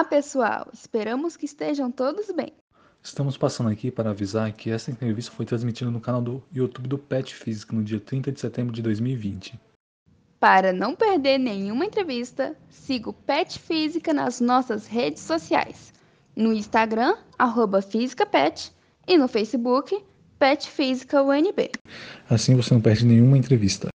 Olá, pessoal! Esperamos que estejam todos bem. Estamos passando aqui para avisar que essa entrevista foi transmitida no canal do YouTube do Pet Física no dia 30 de setembro de 2020. Para não perder nenhuma entrevista, siga o Pet Física nas nossas redes sociais. No Instagram, arroba FísicaPet, e no Facebook, Pet Física UNB. Assim você não perde nenhuma entrevista.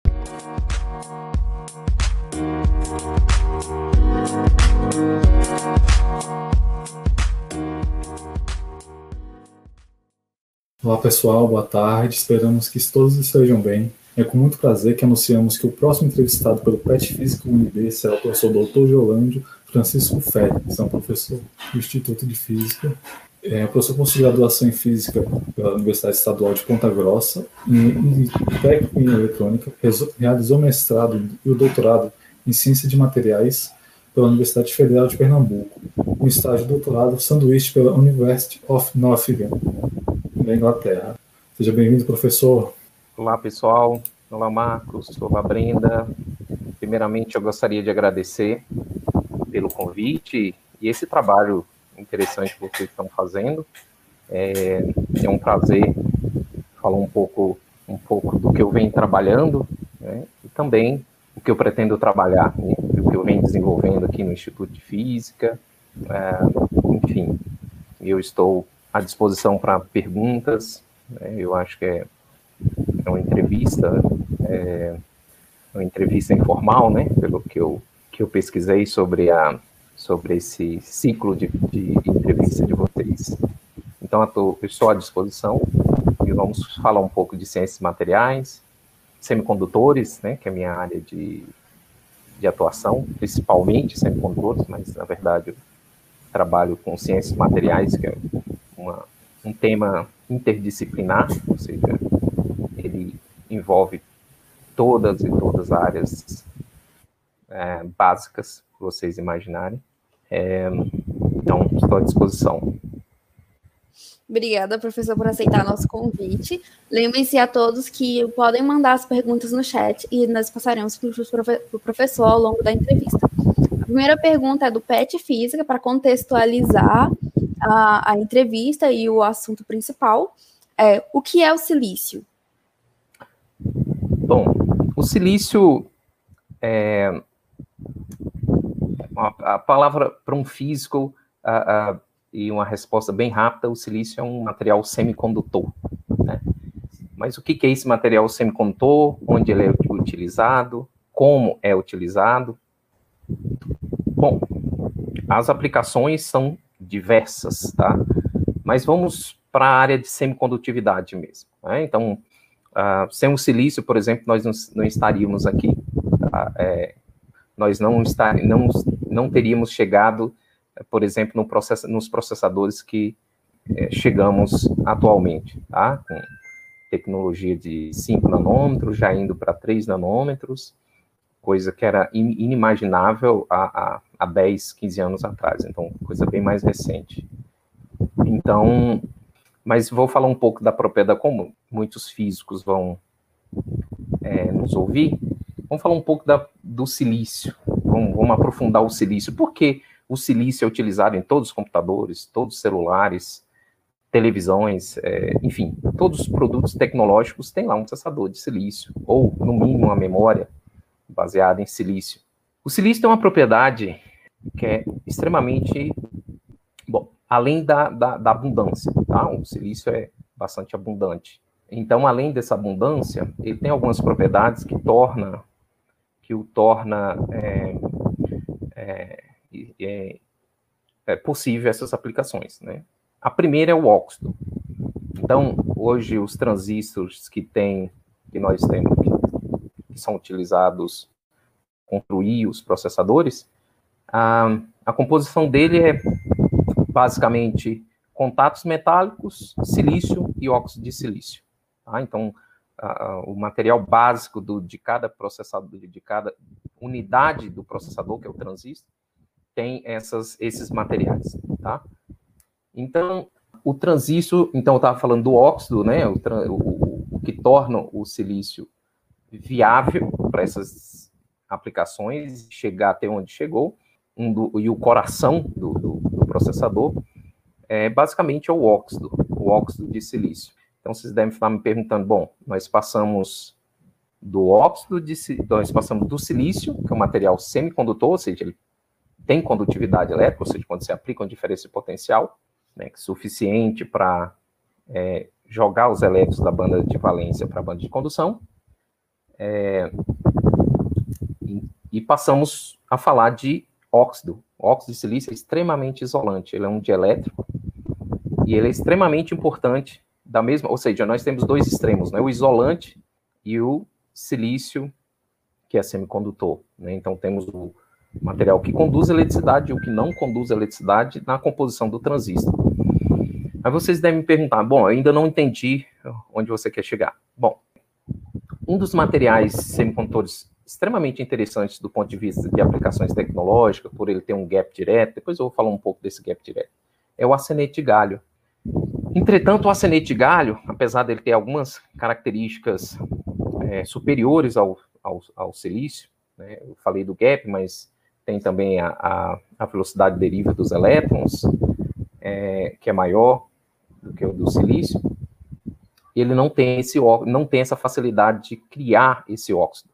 Olá pessoal, boa tarde. Esperamos que todos estejam bem. É com muito prazer que anunciamos que o próximo entrevistado pelo PET Física UNB será o professor Dr. Geolândio Francisco Félix, é um professor do Instituto de Física. É professor com graduação em Física pela Universidade Estadual de Ponta Grossa e, e técnico em eletrônica. Realizou mestrado e o doutorado em Ciência de Materiais pela Universidade Federal de Pernambuco. Um estágio doutorado sanduíche pela University of Nottingham da Inglaterra. Seja bem-vindo, professor. Olá, pessoal. Olá, Marcos. Olá, Brenda. Primeiramente, eu gostaria de agradecer pelo convite e esse trabalho interessante que vocês estão fazendo. É, é um prazer falar um pouco, um pouco do que eu venho trabalhando né, e também o que eu pretendo trabalhar, né, o que eu venho desenvolvendo aqui no Instituto de Física. É, enfim, eu estou à disposição para perguntas. Né? Eu acho que é, é uma entrevista, é uma entrevista informal, né? Pelo que eu, que eu pesquisei sobre, a, sobre esse ciclo de, de entrevista de vocês. Então, eu, tô, eu estou à disposição e vamos falar um pouco de ciências materiais, semicondutores, né? Que é a minha área de, de atuação, principalmente semicondutores, mas, na verdade, eu trabalho com ciências materiais, que é uma, um tema interdisciplinar, ou seja, ele envolve todas e todas as áreas é, básicas que vocês imaginarem. É, então, estou à disposição. Obrigada, professor, por aceitar nosso convite. Lembrem-se a todos que podem mandar as perguntas no chat e nós passaremos para o professor ao longo da entrevista. A primeira pergunta é do PET Física, para contextualizar a, a entrevista e o assunto principal. É, o que é o silício? Bom, o silício é a, a palavra para um físico a, a, e uma resposta bem rápida, o silício é um material semicondutor. Né? Mas o que, que é esse material semicondutor? Onde ele é utilizado? Como é utilizado? Bom, as aplicações são diversas, tá? Mas vamos para a área de semicondutividade mesmo. Né? Então, uh, sem o silício, por exemplo, nós não, estaríamos aqui. Tá? É, nós não, estar, não, não teríamos chegado, por exemplo, no process, nos processadores que é, chegamos atualmente, tá? Com tecnologia de 5 nanômetros, já indo para 3 nanômetros, coisa que era inimaginável há, há, há 10, 15 anos atrás, então, coisa bem mais recente. Então, mas vou falar um pouco da propriedade, como muitos físicos vão é, nos ouvir, vamos falar um pouco da, do silício, vamos, vamos, aprofundar o silício, por que o silício é utilizado em todos os computadores, todos os celulares, televisões, é, enfim, todos os produtos tecnológicos têm lá um processador de silício, ou, no mínimo, uma memória, baseada em silício. O silício tem uma propriedade que é extremamente, bom, além da, da, da abundância, tá? O silício é bastante abundante. Então, além dessa abundância, ele tem algumas propriedades que torna que o torna é, é, é, é, possível essas aplicações, né? A primeira é o óxido. Então, hoje os transistores que tem que nós temos que são utilizados construir os processadores, a, a composição dele é basicamente contatos metálicos, silício e óxido de silício. Tá? Então, a, o material básico do, de cada processador, de cada unidade do processador, que é o transistor, tem essas, esses materiais. Tá? Então, o transistor, então eu estava falando do óxido, né, o, o, o que torna o silício viável para essas aplicações, chegar até onde chegou, um do, e o coração do, do, do, processador, é basicamente é o óxido, o óxido de silício. Então, vocês devem estar me perguntando, bom, nós passamos do óxido de nós passamos do silício, que é um material semicondutor, ou seja, ele tem condutividade elétrica, ou seja, quando você aplica uma diferença de potencial, né, que é suficiente para é, jogar os elétrons da banda de valência para a banda de condução, é, e, passamos a falar de óxido. O óxido de silício é extremamente isolante, ele é um dielétrico, e ele é extremamente importante, da mesma, ou seja, nós temos dois extremos, né, o isolante e o silício, que é semicondutor. Né? Então, temos o material que conduz eletricidade e o que não conduz eletricidade na composição do transistor. Aí vocês devem me perguntar, bom, eu ainda não entendi onde você quer chegar. Bom, um dos materiais semicondutores extremamente interessantes do ponto de vista de aplicações tecnológicas, por ele ter um gap direto, depois eu vou falar um pouco desse gap direto, é o acenete de galho. Entretanto, o acenete de galho, apesar dele ter algumas características é, superiores ao, ao, ao silício, né? eu falei do gap, mas tem também a, a, a velocidade deriva dos elétrons, é, que é maior do que o do silício, ele não tem, esse, não tem essa facilidade de criar esse óxido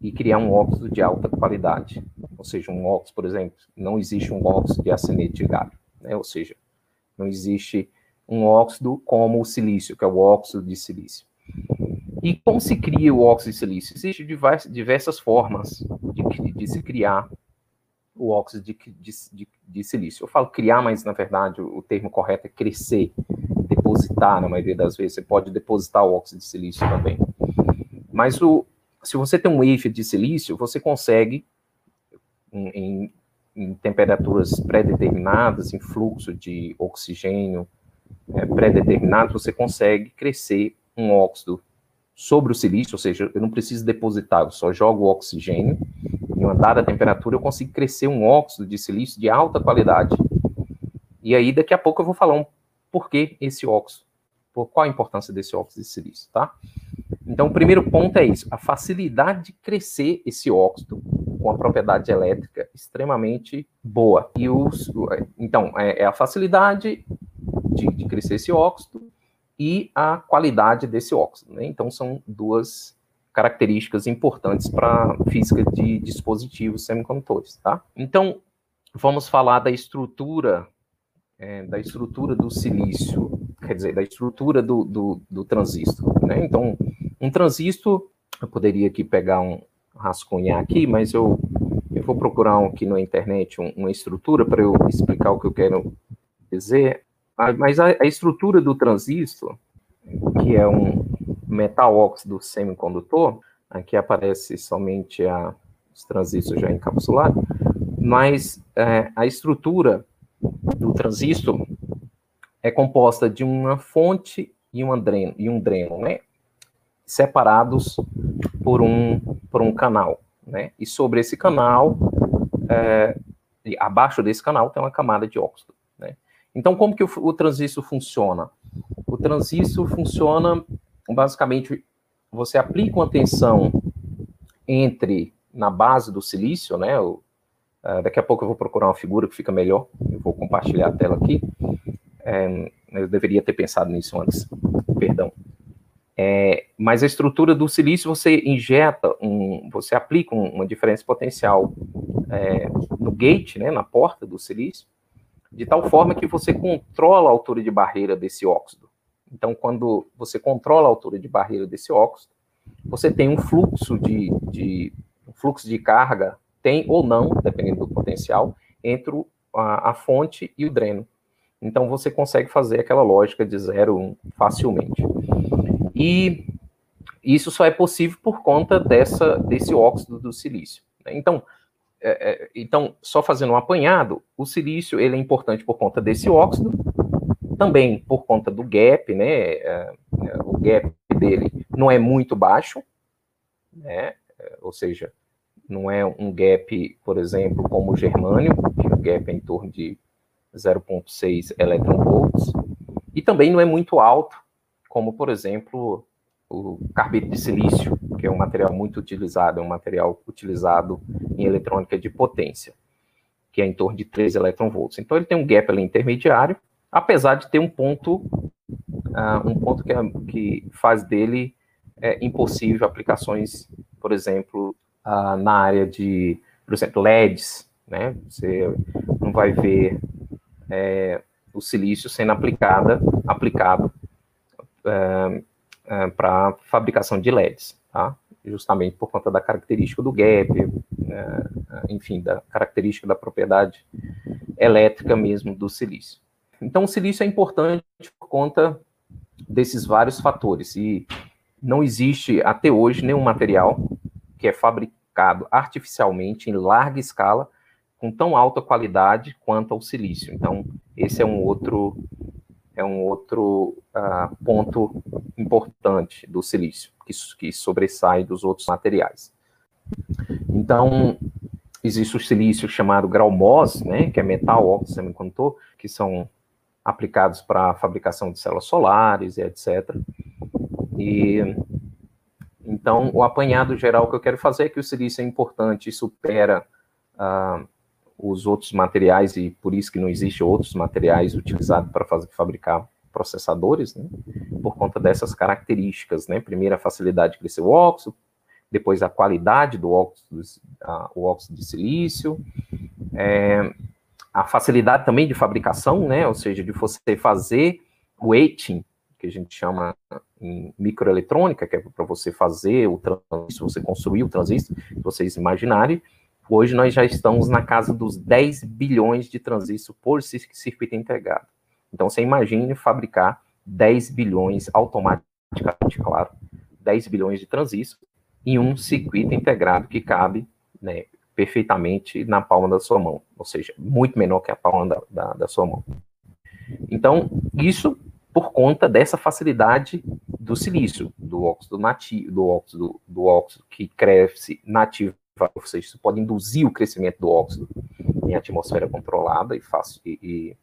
e criar um óxido de alta qualidade. Ou seja, um óxido, por exemplo, não existe um óxido de acenete de galho, né? ou seja, não existe um óxido como o silício, que é o óxido de silício. E como se cria o óxido de silício? Existem diversas formas de, de se criar o óxido de, de, de, silício. Eu falo criar, mas na verdade o, termo correto é crescer, depositar, na maioria das vezes. Você pode depositar o óxido de silício também. Mas o, se você tem um wafer de silício, você consegue, em, em, em temperaturas pré-determinadas, em fluxo de oxigênio é, pré-determinado, você consegue crescer um óxido sobre o silício, ou seja, eu não preciso depositar, eu só jogo o oxigênio, em uma dada temperatura eu consigo crescer um óxido de silício de alta qualidade. E aí daqui a pouco eu vou falar um porquê esse óxido, qual a importância desse óxido de silício, tá? Então o primeiro ponto é isso, a facilidade de crescer esse óxido com a propriedade elétrica extremamente boa. E os, então, é, é a facilidade de, de crescer esse óxido e a qualidade desse óxido. Né? Então, são duas características importantes para física de dispositivos semicondutores. Tá? Então, vamos falar da estrutura, é, da estrutura do silício, quer dizer, da estrutura do, do, do transistor. Né? Então, um transistor, eu poderia aqui pegar um rascunhar aqui, mas eu, eu vou procurar aqui na internet um, uma estrutura para eu explicar o que eu quero dizer. Mas a, a estrutura do transistor, que é um metal óxido semicondutor, aqui aparece somente a, os transistores já encapsulados, mas é, a estrutura do transistor é composta de uma fonte e, dreno, e um dreno, né? separados por um, por um canal. Né? E sobre esse canal, é, abaixo desse canal, tem uma camada de óxido. Então, como que o, o transistor funciona? O transistor funciona, basicamente, você aplica uma tensão entre, na base do silício, né, uh, daqui a pouco eu vou procurar uma figura que fica melhor, eu vou compartilhar a tela aqui, é, eu deveria ter pensado nisso antes, perdão. É, mas a estrutura do silício você injeta um, você aplica um, uma diferença potencial é, no gate, né, na porta do silício, de tal forma que você controla a altura de barreira desse óxido. Então, quando você controla a altura de barreira desse óxido, você tem um fluxo de, de um fluxo de carga, tem ou não, dependendo do potencial, entre a, a fonte e o dreno. Então, você consegue fazer aquela lógica de 0 1 facilmente. E isso só é possível por conta dessa, desse óxido do silício. Então, é, é, então, só fazendo um apanhado, o silício ele é importante por conta desse óxido, também por conta do gap, né? É, é o gap dele não é muito baixo, né? Ou seja, não é um gap, por exemplo, como o germânio, que o gap é em torno de 0,6 electronvolts, e também não é muito alto, como, por exemplo, o carbeto de silício, que é um material muito utilizado, é um material utilizado em eletrônica de potência, que é em torno de 3 eletronvolts. Então ele tem um gap ali intermediário, apesar de ter um ponto, uh, um ponto que, é, que faz dele é, impossível aplicações, por exemplo, na área de, por exemplo, LEDs, né? Você não vai ver é, o silício sendo aplicada, aplicado é, é, para fabricação de LEDs, tá? Justamente por conta da característica do gap, é, enfim, da característica da propriedade elétrica mesmo do silício. Então, o silício é importante por conta desses vários fatores e não existe até hoje nenhum material que é fabricado artificialmente em larga escala com tão alta qualidade quanto ao silício. Então, esse é um outro é um outro uh, ponto importante do silício, que, que sobressai dos outros materiais. Então, existe o silício chamado grau-MOS, né, que é metal óxido semicondutor, que são aplicados para a fabricação de células solares e etc. E então, o apanhado geral que eu quero fazer é que o silício é importante e supera uh, os outros materiais, e por isso que não existe outros materiais utilizados para fabricar processadores, né, por conta dessas características, né, primeiro a facilidade de crescer o óxido, depois a qualidade do óxido, a, o óxido de silício, é, a facilidade também de fabricação, né, ou seja, de você fazer o etching, que a gente chama em microeletrônica, que é para você fazer o transistor, você construir o transistor, vocês imaginarem, Hoje nós já estamos na casa dos 10 bilhões de transistores por circuito integrado. Então você imagine fabricar 10 bilhões automaticamente, claro, 10 bilhões de transistores em um circuito integrado que cabe né, perfeitamente na palma da sua mão, ou seja, muito menor que a palma da, da, da sua mão. Então, isso por conta dessa facilidade do silício, do óxido nativo, do óxido, do óxido que cresce nativo ou seja, isso pode induzir o crescimento do óxido em atmosfera controlada e fácil, e,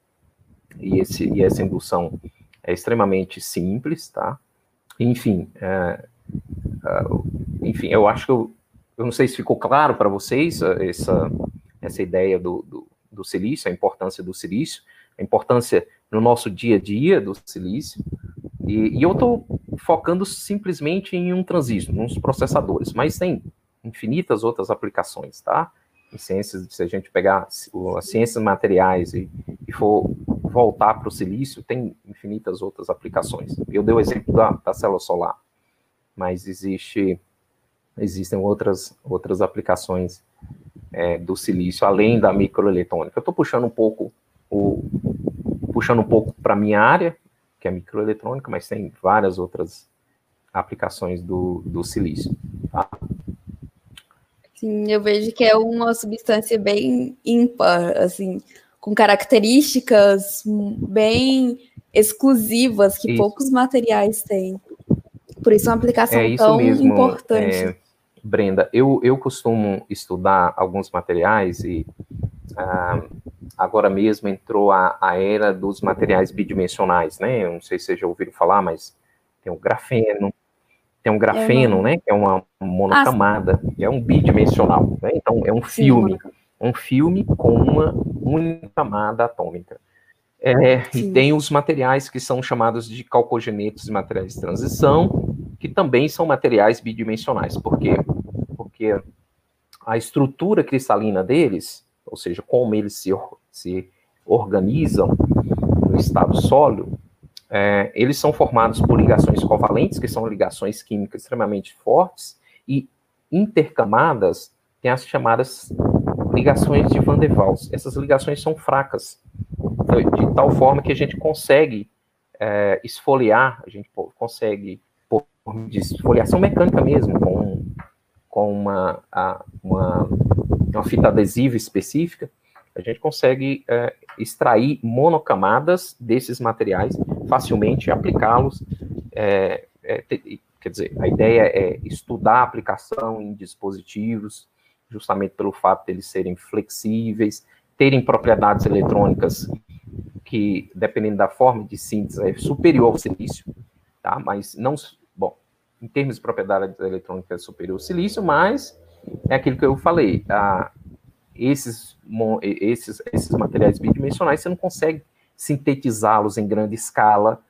e, esse, e essa indução é extremamente simples, tá? Enfim, é, é, enfim, eu acho que eu, eu não sei se ficou claro para vocês é, essa, essa ideia do, do, do silício, a importância do silício, a importância no nosso dia a dia do silício, e, e eu estou focando simplesmente em um transistor, nos processadores, mas tem infinitas outras aplicações, tá? Em ciências, se a gente pegar as ciências materiais e, e for voltar para o silício, tem infinitas outras aplicações. Eu dei o exemplo da, da célula solar, mas existe, existem outras, outras aplicações é, do silício, além da microeletrônica. Eu estou puxando um pouco o, puxando um pouco para a minha área, que é microeletrônica, mas tem várias outras aplicações do, do silício. Tá? Sim, eu vejo que é uma substância bem ímpar, assim, com características bem exclusivas que isso. poucos materiais têm. Por isso é uma aplicação é tão mesmo, importante. É, Brenda, eu, eu costumo estudar alguns materiais e ah, agora mesmo entrou a, a era dos materiais bidimensionais, né? Eu não sei se vocês já ouviram falar, mas tem o grafeno, tem um grafeno, né, que é uma monocamada, ah, que é um bidimensional, né? Então é um filme, um filme com uma única camada atômica. É, e tem os materiais que são chamados de calcogenetos e materiais de transição, que também são materiais bidimensionais. Por quê? Porque a estrutura cristalina deles, ou seja, como eles se, se organizam no estado sólido, é, eles são formados por ligações covalentes, que são ligações químicas extremamente fortes, e intercamadas tem as chamadas ligações de Van der Waals. Essas ligações são fracas, de tal forma que a gente consegue é, esfoliar, a gente consegue, por esfoliação mecânica mesmo, com, com uma, uma, uma fita adesiva específica, a gente consegue é, extrair monocamadas desses materiais facilmente, aplicá-los. É, é, quer dizer, a ideia é estudar a aplicação em dispositivos, justamente pelo fato de eles serem flexíveis, terem propriedades eletrônicas que, dependendo da forma de síntese, é superior ao silício, tá? Mas não, bom, em termos de propriedades eletrônicas é superior ao silício, mas é aquilo que eu falei, esses, esses, esses materiais bidimensionais, você não consegue sintetizá-los em grande escala.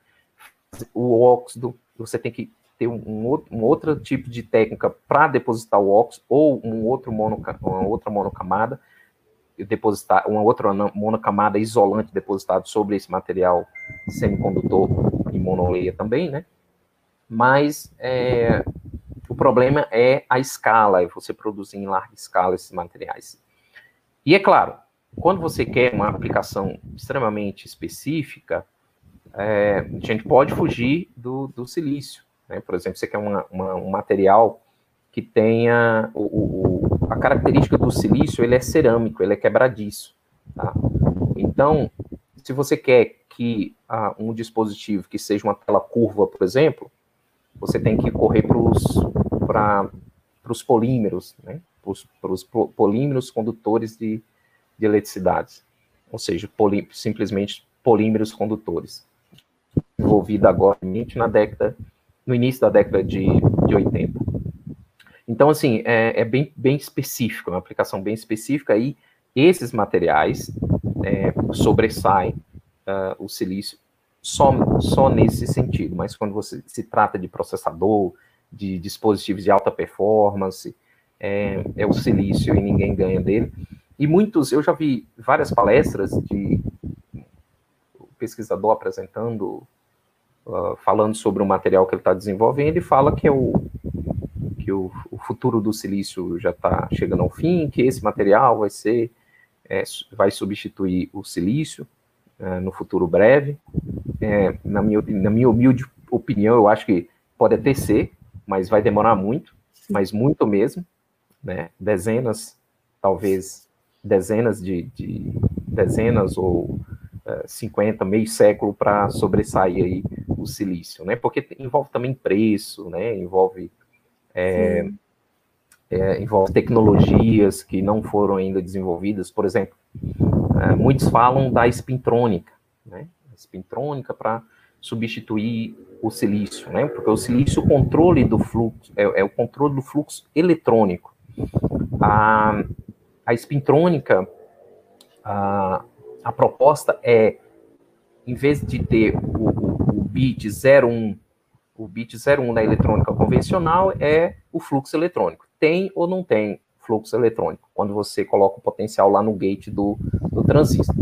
O óxido, você tem que ter um, um, um outro tipo de técnica para depositar o óxido, ou um outro mono, uma outra monocamada, depositar uma outra monocamada isolante depositado sobre esse material semicondutor e monoleia também, né? Mas é, o problema é a escala, é você produzir em larga escala esses materiais. E é claro, quando você quer uma aplicação extremamente específica, é, a gente pode fugir do, do silício. Né? Por exemplo, você quer uma, uma, um material que tenha o, o, a característica do silício, ele é cerâmico, ele é quebradiço. Tá? Então, se você quer que ah, um dispositivo que seja uma tela curva, por exemplo, você tem que correr para os polímeros, né? para os polímeros condutores de, de eletricidade, ou seja, poli, simplesmente polímeros condutores, envolvida agora na década, no início da década de, de 80. Então, assim, é, é bem, bem específico, é uma aplicação bem específica, e esses materiais é, sobressaem uh, o silício só, só nesse sentido, mas quando você se trata de processador, de dispositivos de alta performance, é, é o silício e ninguém ganha dele. E muitos, eu já vi várias palestras de pesquisador apresentando, uh, falando sobre o material que ele está desenvolvendo, ele fala que é o que o, o futuro do silício já está chegando ao fim, que esse material vai ser é, vai substituir o silício é, no futuro breve. É, na, minha, na minha humilde opinião, eu acho que pode até ser, mas vai demorar muito, mas muito mesmo né, dezenas, talvez dezenas de, de dezenas ou uh, eh, 50, meio século para sobressair aí o silício, né? Porque envolve também preço, né? Envolve é, é, envolve tecnologias que não foram ainda desenvolvidas, por exemplo, é, muitos falam da espintrônica, né? Espintrônica para substituir o silício, né? Porque o silício, o controle do fluxo, é, é o controle do fluxo eletrônico. A, a espintrônica, a, a proposta é, em vez de ter o, o, o bit 01, o bit 01 na eletrônica convencional é o fluxo eletrônico. Tem ou não tem fluxo eletrônico, quando você coloca o potencial lá no gate do, do transistor.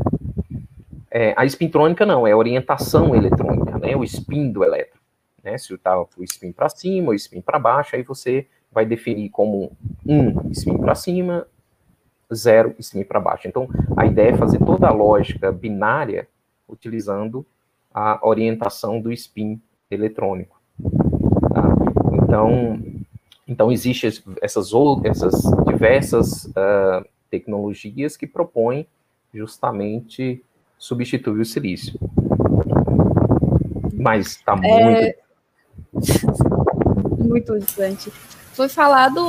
É, a espintrônica não, é orientação eletrônica, né, o spin do elétron. Né, se está o spin para cima, o spin para baixo, aí você vai definir como um spin para cima, zero spin para baixo. Então, a ideia é fazer toda a lógica binária utilizando a orientação do spin eletrônico. Tá? Então, então existem essas, essas diversas uh, tecnologias que propõem justamente substituir o silício. Mas está muito... É... muito distante foi falado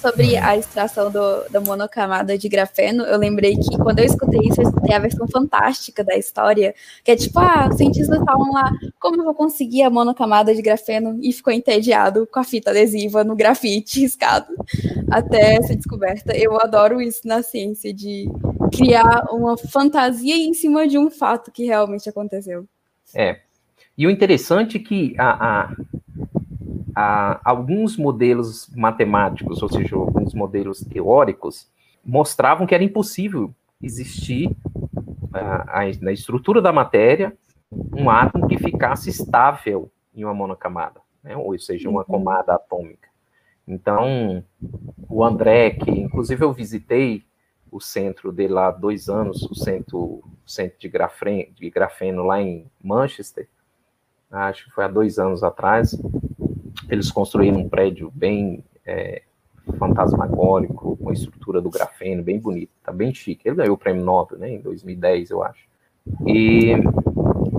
sobre a extração do, da monocamada de grafeno. Eu lembrei que quando eu escutei isso, eu escutei a versão fantástica da história, que é tipo, ah, os cientistas estavam lá, como eu vou conseguir a monocamada de grafeno? E ficou entediado com a fita adesiva no grafite riscado até ser descoberta. Eu adoro isso na ciência, de criar uma fantasia em cima de um fato que realmente aconteceu. É. E o interessante é que a, a alguns modelos matemáticos, ou seja, alguns modelos teóricos, mostravam que era impossível existir a, a, na estrutura da matéria um átomo que ficasse estável em uma monocamada, né? ou seja, uma uhum. camada atômica. Então, o André, que inclusive eu visitei o centro dele lá há dois anos, o centro, centro de, grafeno, de grafeno lá em Manchester, acho que foi há dois anos atrás, eles construíram um prédio bem é, fantasmagórico, com a estrutura do grafeno, bem bonito, tá bem chique. Ele ganhou o prêmio Nobel, né, em 2010, eu acho. E,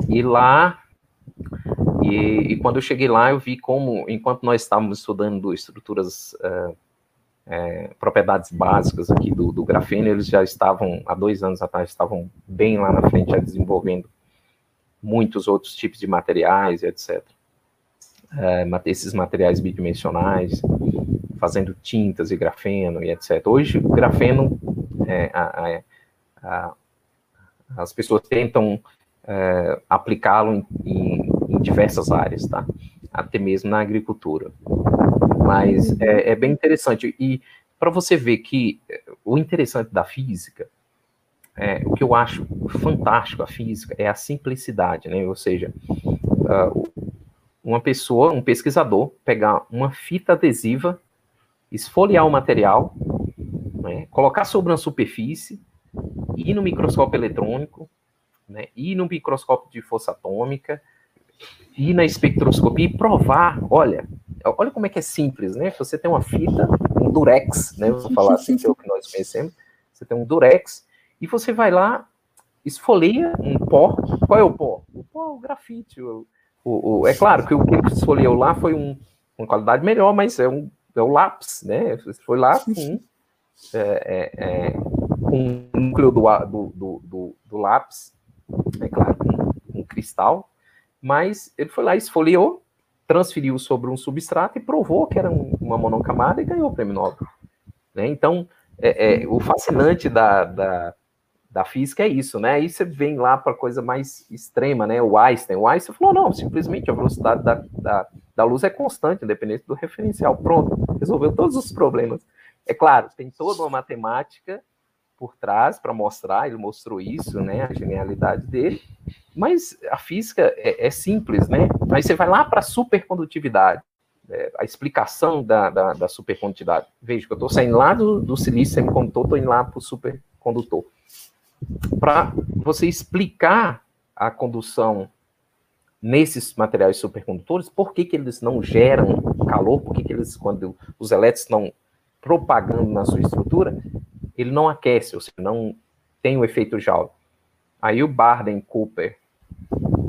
e lá, e, e, quando eu cheguei lá, eu vi como, enquanto nós estávamos estudando estruturas, uh, é, propriedades básicas aqui do, do grafeno, eles já estavam, há dois anos atrás, estavam bem lá na frente, já desenvolvendo muitos outros tipos de materiais, etc é, esses materiais bidimensionais, fazendo tintas e grafeno e etc. Hoje, o grafeno é, a, a, as pessoas tentam é, aplicá-lo em, em, em, diversas áreas, tá? Até mesmo na agricultura. Mas é, é bem interessante. E para você ver que o interessante da física, é, o que eu acho fantástico a física é a simplicidade, né? Ou seja, uh, uma pessoa, um pesquisador, pegar uma fita adesiva, esfoliar o material, né, colocar sobre uma superfície, ir no microscópio eletrônico, né, ir no microscópio de força atômica, ir na espectroscopia e provar, olha, olha como é que é simples, né? Você tem uma fita, um durex, né? Vou falar assim, que é o que nós conhecemos. Você tem um durex e você vai lá, esfolia um pó. Qual é o pó? O pó é o grafite. O, o, o, é claro que o que ele esfoliou lá foi um, uma qualidade melhor, mas é, um, é o lápis, né? Foi lá com, é, é, é, com o núcleo do, do, do, do, lápis, é claro, com um cristal, mas ele foi lá, esfoliou, transferiu sobre um substrato e provou que era um, uma monocamada e ganhou o prêmio Nobel. Né? Então, é, é, o fascinante da, da, da, física é isso, né? Aí você vem lá para coisa mais extrema, né? O Einstein. O Einstein falou, não, simplesmente a velocidade da, da, da luz é constante, independente do referencial. Pronto, resolveu todos os problemas. É claro, tem toda uma matemática por trás para mostrar, ele mostrou isso, né, a genialidade dele, mas a física é, é simples, né? Aí você vai lá para a supercondutividade, é, a explicação da, da, da, supercondutividade. Veja que eu estou saindo lá do, do silício semicondutor, estou indo lá para o supercondutor. Para você explicar a condução nesses materiais supercondutores, por que, que eles não geram calor, por que, que eles, quando os elétrons estão propagando na sua estrutura, ele não aquece, ou seja, não tem o efeito Joule. Aí o Barden Cooper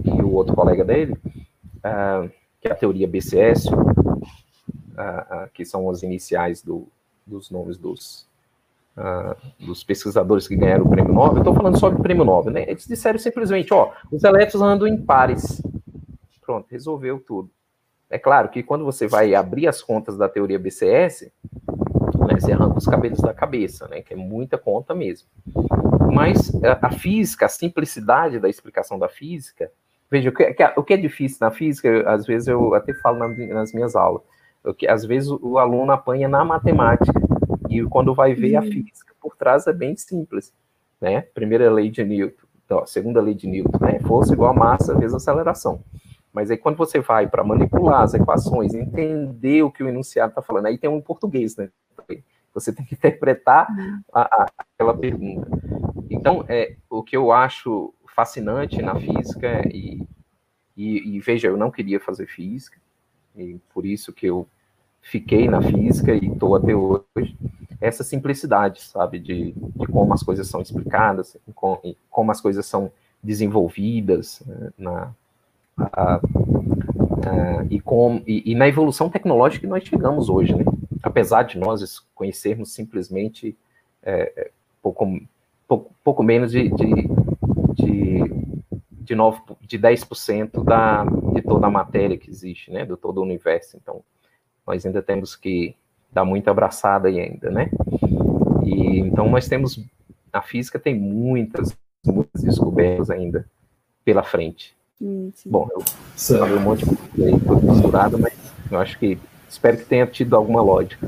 e o outro colega dele, uh, que é a teoria BCS, uh, uh, que são as iniciais do, dos nomes dos, dos pesquisadores que ganharam o prêmio Nobel, estou falando só do prêmio Nobel, né? Eles disseram simplesmente, ó, os elétrons andam em pares. Pronto, resolveu tudo. É claro que quando você vai abrir as contas da teoria BCS, né, você arranca os cabelos da cabeça, né, que é muita conta mesmo. Mas a, a física, a simplicidade da explicação da física, veja, o que, o que é difícil na física, às vezes eu até falo nas minhas aulas, que às vezes o aluno apanha na matemática, e quando vai ver a uhum. física por trás é bem simples, né? Primeira lei de Newton, então, segunda lei de Newton, né? Força igual a massa vezes aceleração. Mas aí quando você vai para manipular as equações, entender o que o enunciado está falando, aí tem um português, né? Você tem que interpretar a, a, aquela pergunta. Então, é, o que eu acho fascinante na física, e, e, e veja, eu não queria fazer física, e por isso que eu fiquei na física e estou até hoje, essa simplicidade, sabe, de, de como as coisas são explicadas, como, as coisas são desenvolvidas né, na, a, e, com, e, e, na evolução tecnológica que nós chegamos hoje, né? apesar de nós conhecermos simplesmente é, é pouco, pouco, pouco, menos de, de, de, de, 9, de 10% da, de toda a matéria que existe, né? de todo o universo. Então, nós ainda temos que dar muita abraçada aí ainda, né? E, então, nós temos, a física tem muitas, muitas descobertas ainda pela frente. Sim, sim. Bom, eu certo. falei um monte de coisa aí, tudo misturado, mas eu acho que espero que tenha tido alguma lógica.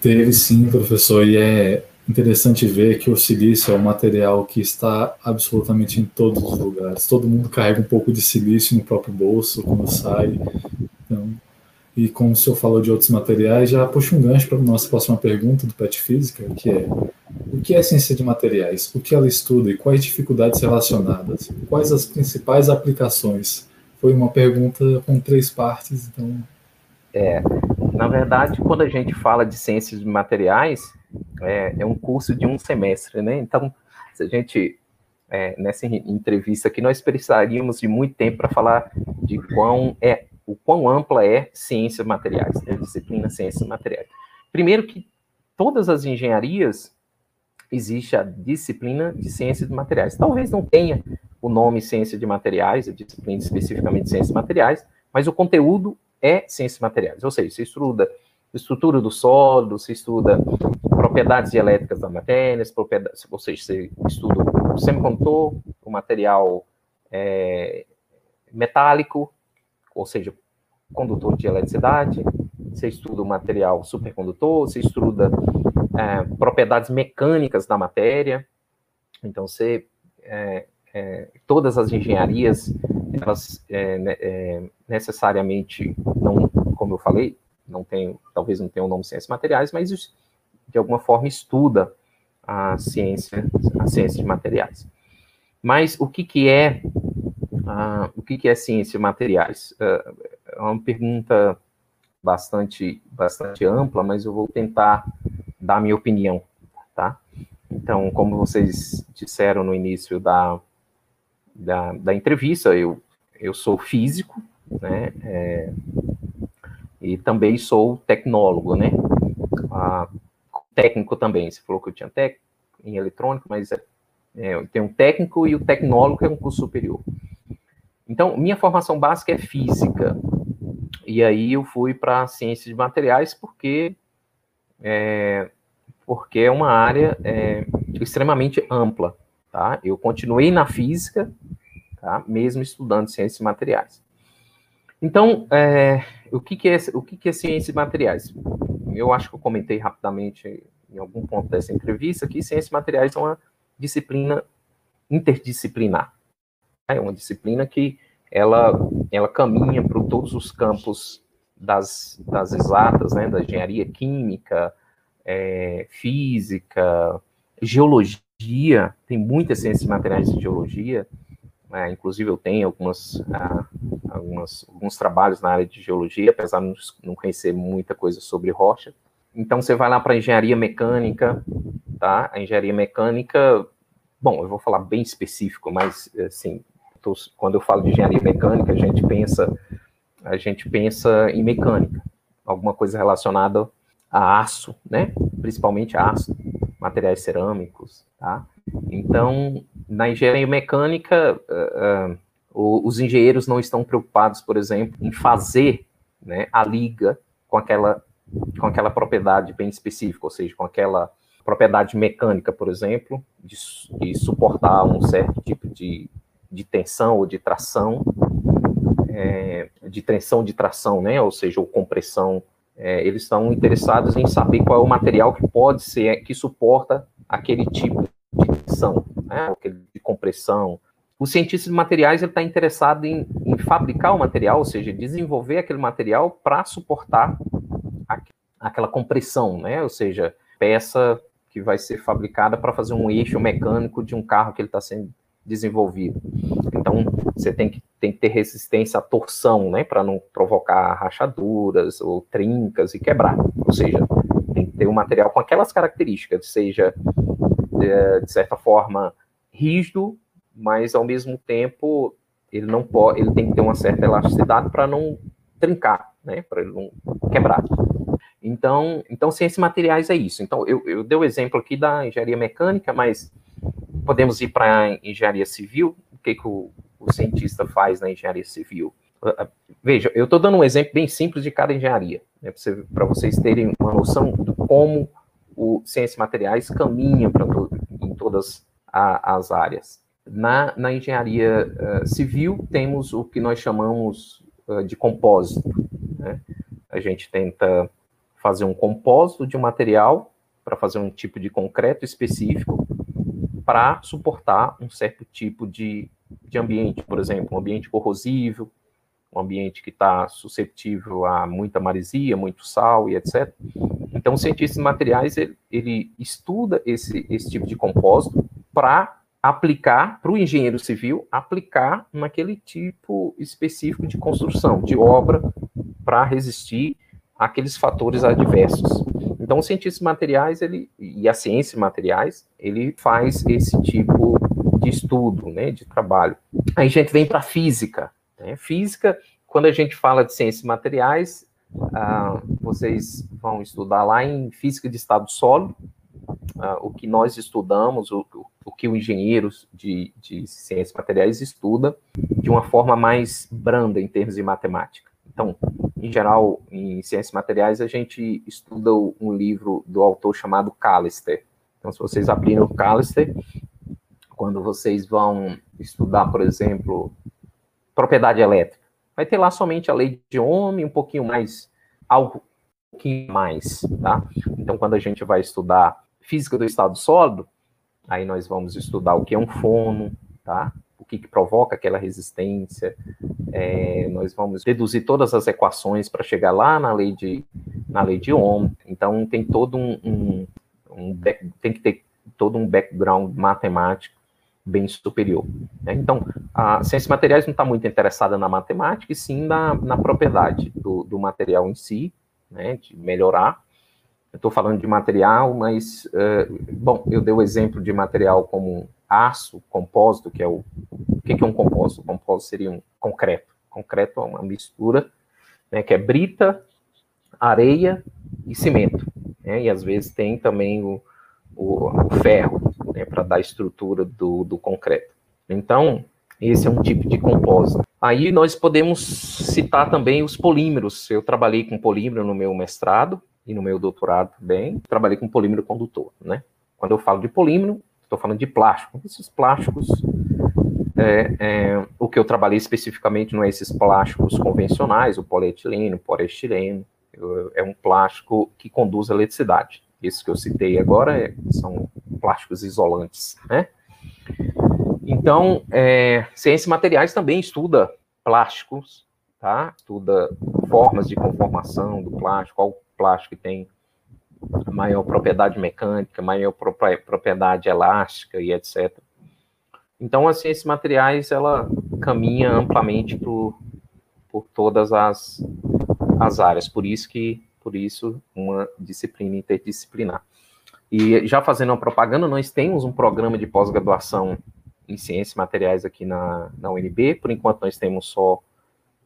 Teve sim, professor, e é interessante ver que o silício é um material que está absolutamente em todos os lugares. Todo mundo carrega um pouco de silício no próprio bolso quando sai. Então, e como o senhor falou de outros materiais, já puxa um gancho para a nossa próxima pergunta do PET Física, que é o que é ciência de materiais? O que ela estuda e quais dificuldades relacionadas? Quais as principais aplicações? Foi uma pergunta com três partes, então. É, na verdade, quando a gente fala de ciências de materiais, é, é um curso de um semestre, né? Então, se a gente é, nessa entrevista aqui, nós precisaríamos de muito tempo para falar de quão é o quão ampla é ciências materiais, a disciplina ciências materiais. Primeiro que todas as engenharias existe a disciplina de ciências de materiais. Talvez não tenha o nome ciência de materiais, a disciplina especificamente de ciências materiais, mas o conteúdo é ciências materiais, ou seja, se estuda estrutura do solo, se estuda propriedades elétricas da matéria, propriedades, você estuda o semicondutor, o material é, metálico, ou seja, condutor de eletricidade, você estuda o material supercondutor, você estuda é, propriedades mecânicas da matéria, então você é, é, todas as engenharias elas é, né, é, necessariamente não, como eu falei, não tem, talvez não tenha o nome ciências materiais, mas de alguma forma estuda a ciência, a ciência de materiais. Mas o que que é uh, o que é ciência de materiais? Uh, é uma pergunta bastante bastante ampla, mas eu vou tentar dar a minha opinião, tá? Então, como vocês disseram no início da, da, da entrevista, eu, eu sou físico, né, é, e também sou tecnólogo, né, ah, técnico também, você falou que eu tinha técnico em eletrônico, mas é, é, tenho um técnico e o tecnólogo é um curso superior. Então, minha formação básica é física, e aí eu fui para ciência de materiais porque é, porque é uma área é, extremamente ampla, tá? Eu continuei na física, tá? Mesmo estudando ciências materiais. Então, é, o que, que, é o que, que é ciência materiais? Eu acho que eu comentei rapidamente em algum ponto dessa entrevista que ciências materiais é uma disciplina interdisciplinar. É uma disciplina que ela, ela caminha para todos os campos das, das exatas, né, da engenharia química, é, física, geologia, tem muitas ciências materiais de geologia, é, inclusive eu tenho algumas, ah, algumas, alguns trabalhos na área de geologia, apesar de não conhecer muita coisa sobre rocha. Então você vai lá para engenharia mecânica, tá? A engenharia mecânica, bom, eu vou falar bem específico, mas assim, tô, quando eu falo de engenharia mecânica, a gente pensa, a gente pensa em mecânica, alguma coisa relacionada a aço, né? Principalmente aço, materiais cerâmicos, tá? Então, na engenharia mecânica, uh, uh, os engenheiros não estão preocupados, por exemplo, em fazer né, a liga com aquela, com aquela propriedade bem específica, ou seja, com aquela propriedade mecânica, por exemplo, de, de suportar um certo tipo de, de tensão ou de tração, é, de tensão de tração, né, ou seja, ou compressão. É, eles estão interessados em saber qual é o material que pode ser, que suporta aquele tipo de tensão, né, aquele de compressão. O cientista de materiais está interessado em, em, fabricar o material, ou seja, desenvolver aquele material para suportar a, aquela compressão, né, ou seja, peça que vai ser fabricada para fazer um eixo mecânico de um carro que ele está sendo desenvolvido. Então, você tem que, tem que ter resistência à torção, né, para não provocar rachaduras ou trincas e quebrar. Ou seja, tem que ter um material com aquelas características, seja, de, de certa forma, rígido, mas ao mesmo tempo ele não pode, ele tem que ter uma certa elasticidade para não trincar, né, para ele não quebrar. Então, então ciências materiais é isso. Então, eu, eu dei o exemplo aqui da engenharia mecânica, mas podemos ir para engenharia civil. O que, que o, o cientista faz na engenharia civil? Ah, ah, veja, eu estou dando um exemplo bem simples de cada engenharia, né, para vocês terem uma noção de como o ciências materiais caminha to, em todas a, as áreas. Na, na engenharia uh, civil, temos o que nós chamamos uh, de compósito. Né? A gente tenta fazer um compósito de um material para fazer um tipo de concreto específico para suportar um certo tipo de, de ambiente, por exemplo, um ambiente corrosivo, um ambiente que está suscetível a muita maresia, muito sal e etc. Então, o cientista de materiais ele, ele estuda esse, esse tipo de compósito para aplicar para o engenheiro civil aplicar naquele tipo específico de construção, de obra, para resistir àqueles fatores adversos. Então, o cientista de materiais ele, e a ciência de materiais, ele faz esse tipo de estudo, né, de trabalho. Aí a gente vem para física. Né? Física, quando a gente fala de ciências materiais, ah, vocês vão estudar lá em física de estado sólido, ah, o que nós estudamos, o, o que o engenheiro de, de ciências materiais estuda, de uma forma mais branda em termos de matemática. Então, em geral, em ciências materiais, a gente estuda um livro do autor chamado Callister. Então, se vocês abrirem o Callister, quando vocês vão estudar, por exemplo, propriedade elétrica, vai ter lá somente a lei de Ohm, um pouquinho mais, algo um pouquinho mais, tá? Então, quando a gente vai estudar física do estado sólido, aí nós vamos estudar o que é um fono, tá? O que, que provoca aquela resistência, é, nós vamos deduzir todas as equações para chegar lá na lei de, na lei de Ohm. Então, tem todo um, um, um back, tem que ter todo um background matemático bem superior. Né? Então, a ciência materiais não está muito interessada na matemática, e sim na, na propriedade do, do material em si, né, de melhorar. Estou falando de material, mas, uh, bom, eu dei o exemplo de material como aço, compósito, que é o... O que é um compósito? O compósito seria um concreto. Concreto é uma mistura, né, que é brita, areia e cimento. Né, e às vezes tem também o, o, o ferro, né, para dar a estrutura do, do concreto. Então, esse é um tipo de compósito. Aí nós podemos citar também os polímeros. Eu trabalhei com polímero no meu mestrado e no meu doutorado também. Trabalhei com polímero condutor, né? Quando eu falo de polímero, estou falando de plástico. Esses plásticos, é, é, o que eu trabalhei especificamente não é esses plásticos convencionais, o polietileno, o poliestireno. É um plástico que conduz eletricidade. Esses que eu citei agora é, são plásticos isolantes, né? Então, é, ciência materiais também estuda plásticos, tá? Estuda formas de conformação do plástico, qual plástico tem maior propriedade mecânica, maior propriedade elástica e etc. Então, a ciência materiais, ela caminha amplamente por todas as, as áreas, por isso que por isso uma disciplina interdisciplinar. E já fazendo uma propaganda, nós temos um programa de pós-graduação em ciências materiais aqui na, na UNB, por enquanto nós temos só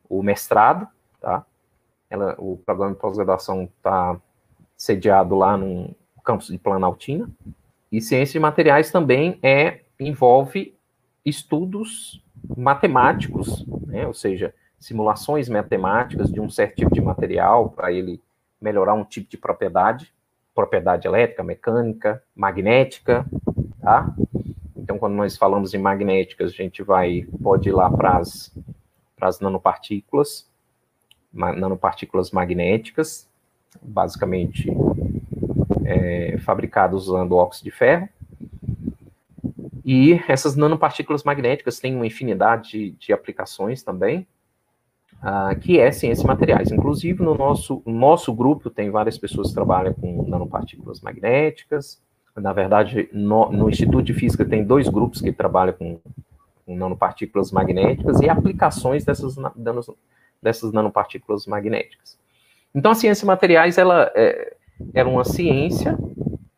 o mestrado, tá? Ela, o programa de pós-graduação está sediado lá no campus de Planaltina, e ciências materiais também é, envolve estudos matemáticos, né? ou seja, simulações matemáticas de um certo tipo de material para ele melhorar um tipo de propriedade, propriedade elétrica, mecânica, magnética, tá? Então, quando nós falamos em magnéticas, a gente vai, pode ir lá para as, nanopartículas, nanopartículas magnéticas, basicamente é, fabricadas usando óxido de ferro. E essas nanopartículas magnéticas têm uma infinidade de, de aplicações também, uh, que é ciência e materiais. Inclusive, no nosso, nosso grupo tem várias pessoas que trabalham com nanopartículas magnéticas. Na verdade, no, no Instituto de Física tem dois grupos que trabalham com, com nanopartículas magnéticas e aplicações dessas, dessas nanopartículas magnéticas. Então, a ciência e materiais, ela é, é uma ciência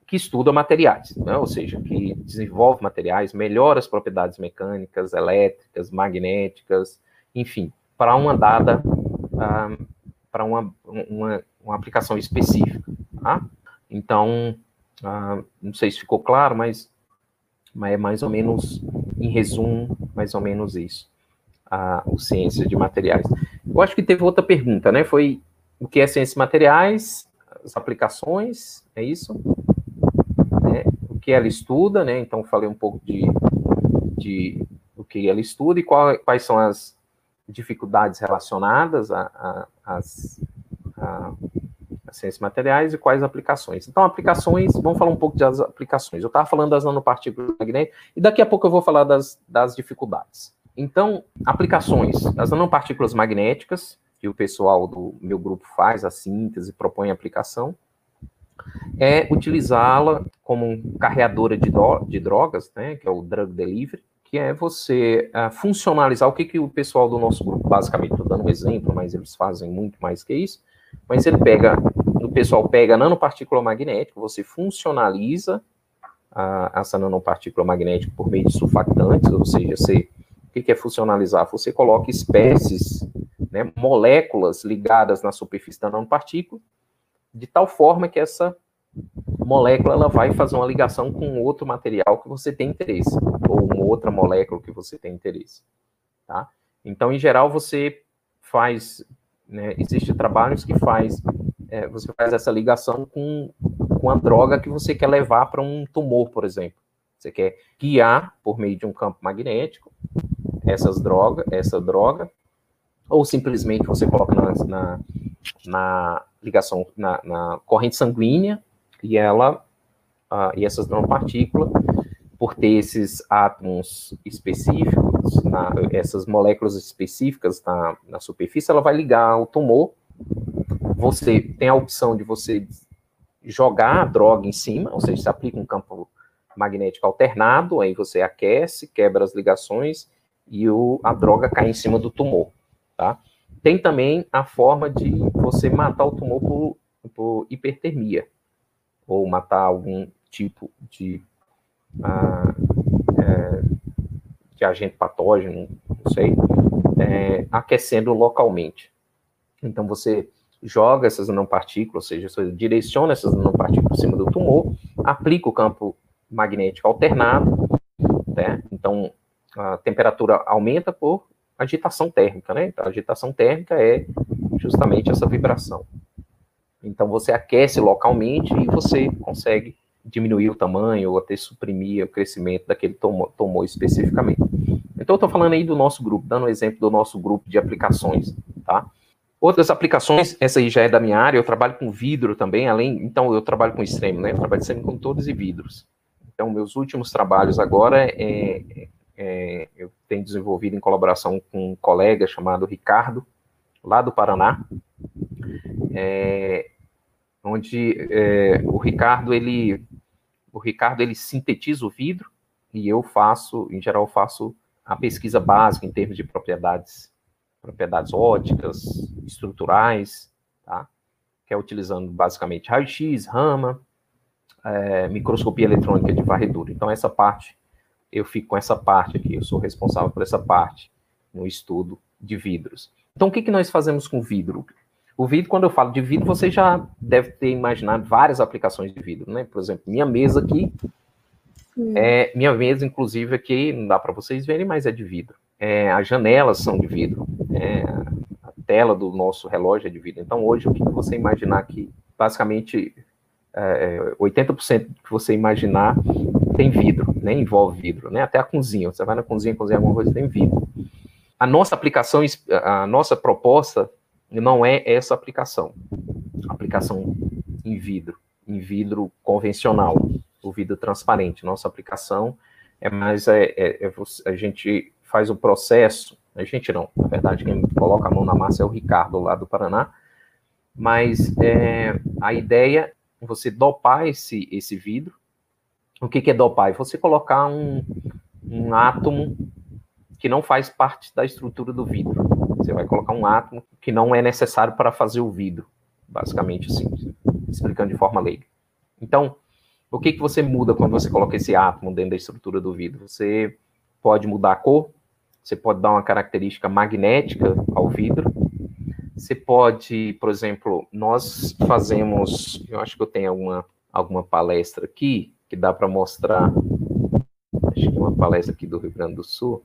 que estuda materiais, né? ou seja, que desenvolve materiais, melhora as propriedades mecânicas, elétricas, magnéticas, enfim, para uma dada, uh, para uma, uma, uma, aplicação específica. Tá? Então, uh, não sei se ficou claro, mas, mas é mais ou menos, em resumo, mais ou menos isso, uh, ciência de materiais. Eu acho que teve outra pergunta, né? Foi o que é ciência de materiais, as aplicações, é isso? É, o que ela estuda, né? Então, falei um pouco de, de o que ela estuda e qual, quais são as, dificuldades relacionadas às ciências materiais e quais aplicações. Então, aplicações, vamos falar um pouco das aplicações. Eu estava falando das nanopartículas magnéticas e daqui a pouco eu vou falar das, das dificuldades. Então, aplicações. As nanopartículas magnéticas, que o pessoal do meu grupo faz a síntese, propõe a aplicação, é utilizá-la como carreadora de, drogas, né, que é o drug delivery, que é você uh, funcionalizar o que, que o pessoal do nosso grupo, basicamente, estou dando um exemplo, mas eles fazem muito mais que isso, mas ele pega, o pessoal pega nanopartícula magnética, você funcionaliza uh, essa nanopartícula magnética por meio de sulfactantes, ou seja, você, o que, que é funcionalizar? Você coloca espécies, né, moléculas ligadas na superfície da nanopartícula, de tal forma que essa molécula ela vai fazer uma ligação com outro material que você tem interesse, ou uma outra molécula que você tem interesse, tá? Então, em geral, você faz Né? Existem trabalhos que faz, é, você faz essa ligação com, com a droga que você quer levar para um tumor, por exemplo. Você quer guiar por meio de um campo magnético essas drogas, essa droga, ou simplesmente você coloca na, na, na ligação, na, na, corrente sanguínea, e ela, uh, e essas nanopartículas, por ter esses átomos específicos, na, essas moléculas específicas na, na superfície, ela vai ligar ao tumor. Você tem a opção de você jogar a droga em cima, ou seja, você aplica um campo magnético alternado, aí você aquece, quebra as ligações e o, a droga cai em cima do tumor, tá? Tem também a forma de você matar o tumor por, por hipertermia, ou matar algum tipo de, ah, é, de agente patógeno, não sei, é, aquecendo localmente. Então você joga essas nanopartículas, ou seja, você direciona essas nanopartículas cima do tumor, aplica o campo magnético alternado, né? Então a temperatura aumenta por agitação térmica, né? Então, a agitação térmica é justamente essa vibração. Então você aquece localmente e você consegue diminuir o tamanho ou até suprimir o crescimento daquele tumor, tumor especificamente. Então eu estou falando aí do nosso grupo, dando um exemplo do nosso grupo de aplicações, tá? Outras aplicações, essa aí já é da minha área, eu trabalho com vidro também, além, então eu trabalho com extremo, né? Eu trabalho sempre com todos e vidros. Então meus últimos trabalhos agora é, é, eu tenho desenvolvido em colaboração com um colega chamado Ricardo, lá do Paraná, é, onde é, o Ricardo ele o Ricardo ele sintetiza o vidro e eu faço, em geral, faço a pesquisa básica em termos de propriedades, propriedades óticas, estruturais, tá? Que é utilizando basicamente raio-x, rama, é, microscopia eletrônica de varredura. Então essa parte eu fico com essa parte aqui, eu sou responsável por essa parte no estudo de vidros. Então, o que, que nós fazemos com vidro? O vidro, quando eu falo de vidro, você já deve ter imaginado várias aplicações de vidro, né? Por exemplo, minha mesa aqui, é, minha mesa, inclusive, aqui, não dá para vocês verem, mas é de vidro. É, as janelas são de vidro. É, a tela do nosso relógio é de vidro. Então, hoje, o que você imaginar aqui? Basicamente, é, 80% que você imaginar tem vidro, né? Envolve vidro, né? Até a cozinha. Você vai na cozinha, cozinhar alguma coisa, tem vidro. A nossa aplicação, a nossa proposta não é essa aplicação. Aplicação em vidro, em vidro convencional, o vidro transparente. Nossa aplicação é mais é, é, é a gente faz o processo. A gente não, na verdade, quem coloca a mão na massa é o Ricardo lá do Paraná. Mas é, a ideia é você dopar esse, esse vidro o que, que é dopar? É você colocar um, um átomo que não faz parte da estrutura do vidro. Você vai colocar um átomo que não é necessário para fazer o vidro, basicamente assim, explicando de forma leiga. Então, o que, que você muda quando você coloca esse átomo dentro da estrutura do vidro? Você pode mudar a cor, você pode dar uma característica magnética ao vidro, você pode, por exemplo, nós fazemos, eu acho que eu tenho alguma, alguma palestra aqui, que dá para mostrar. Acho que uma palestra aqui do Rio Grande do Sul.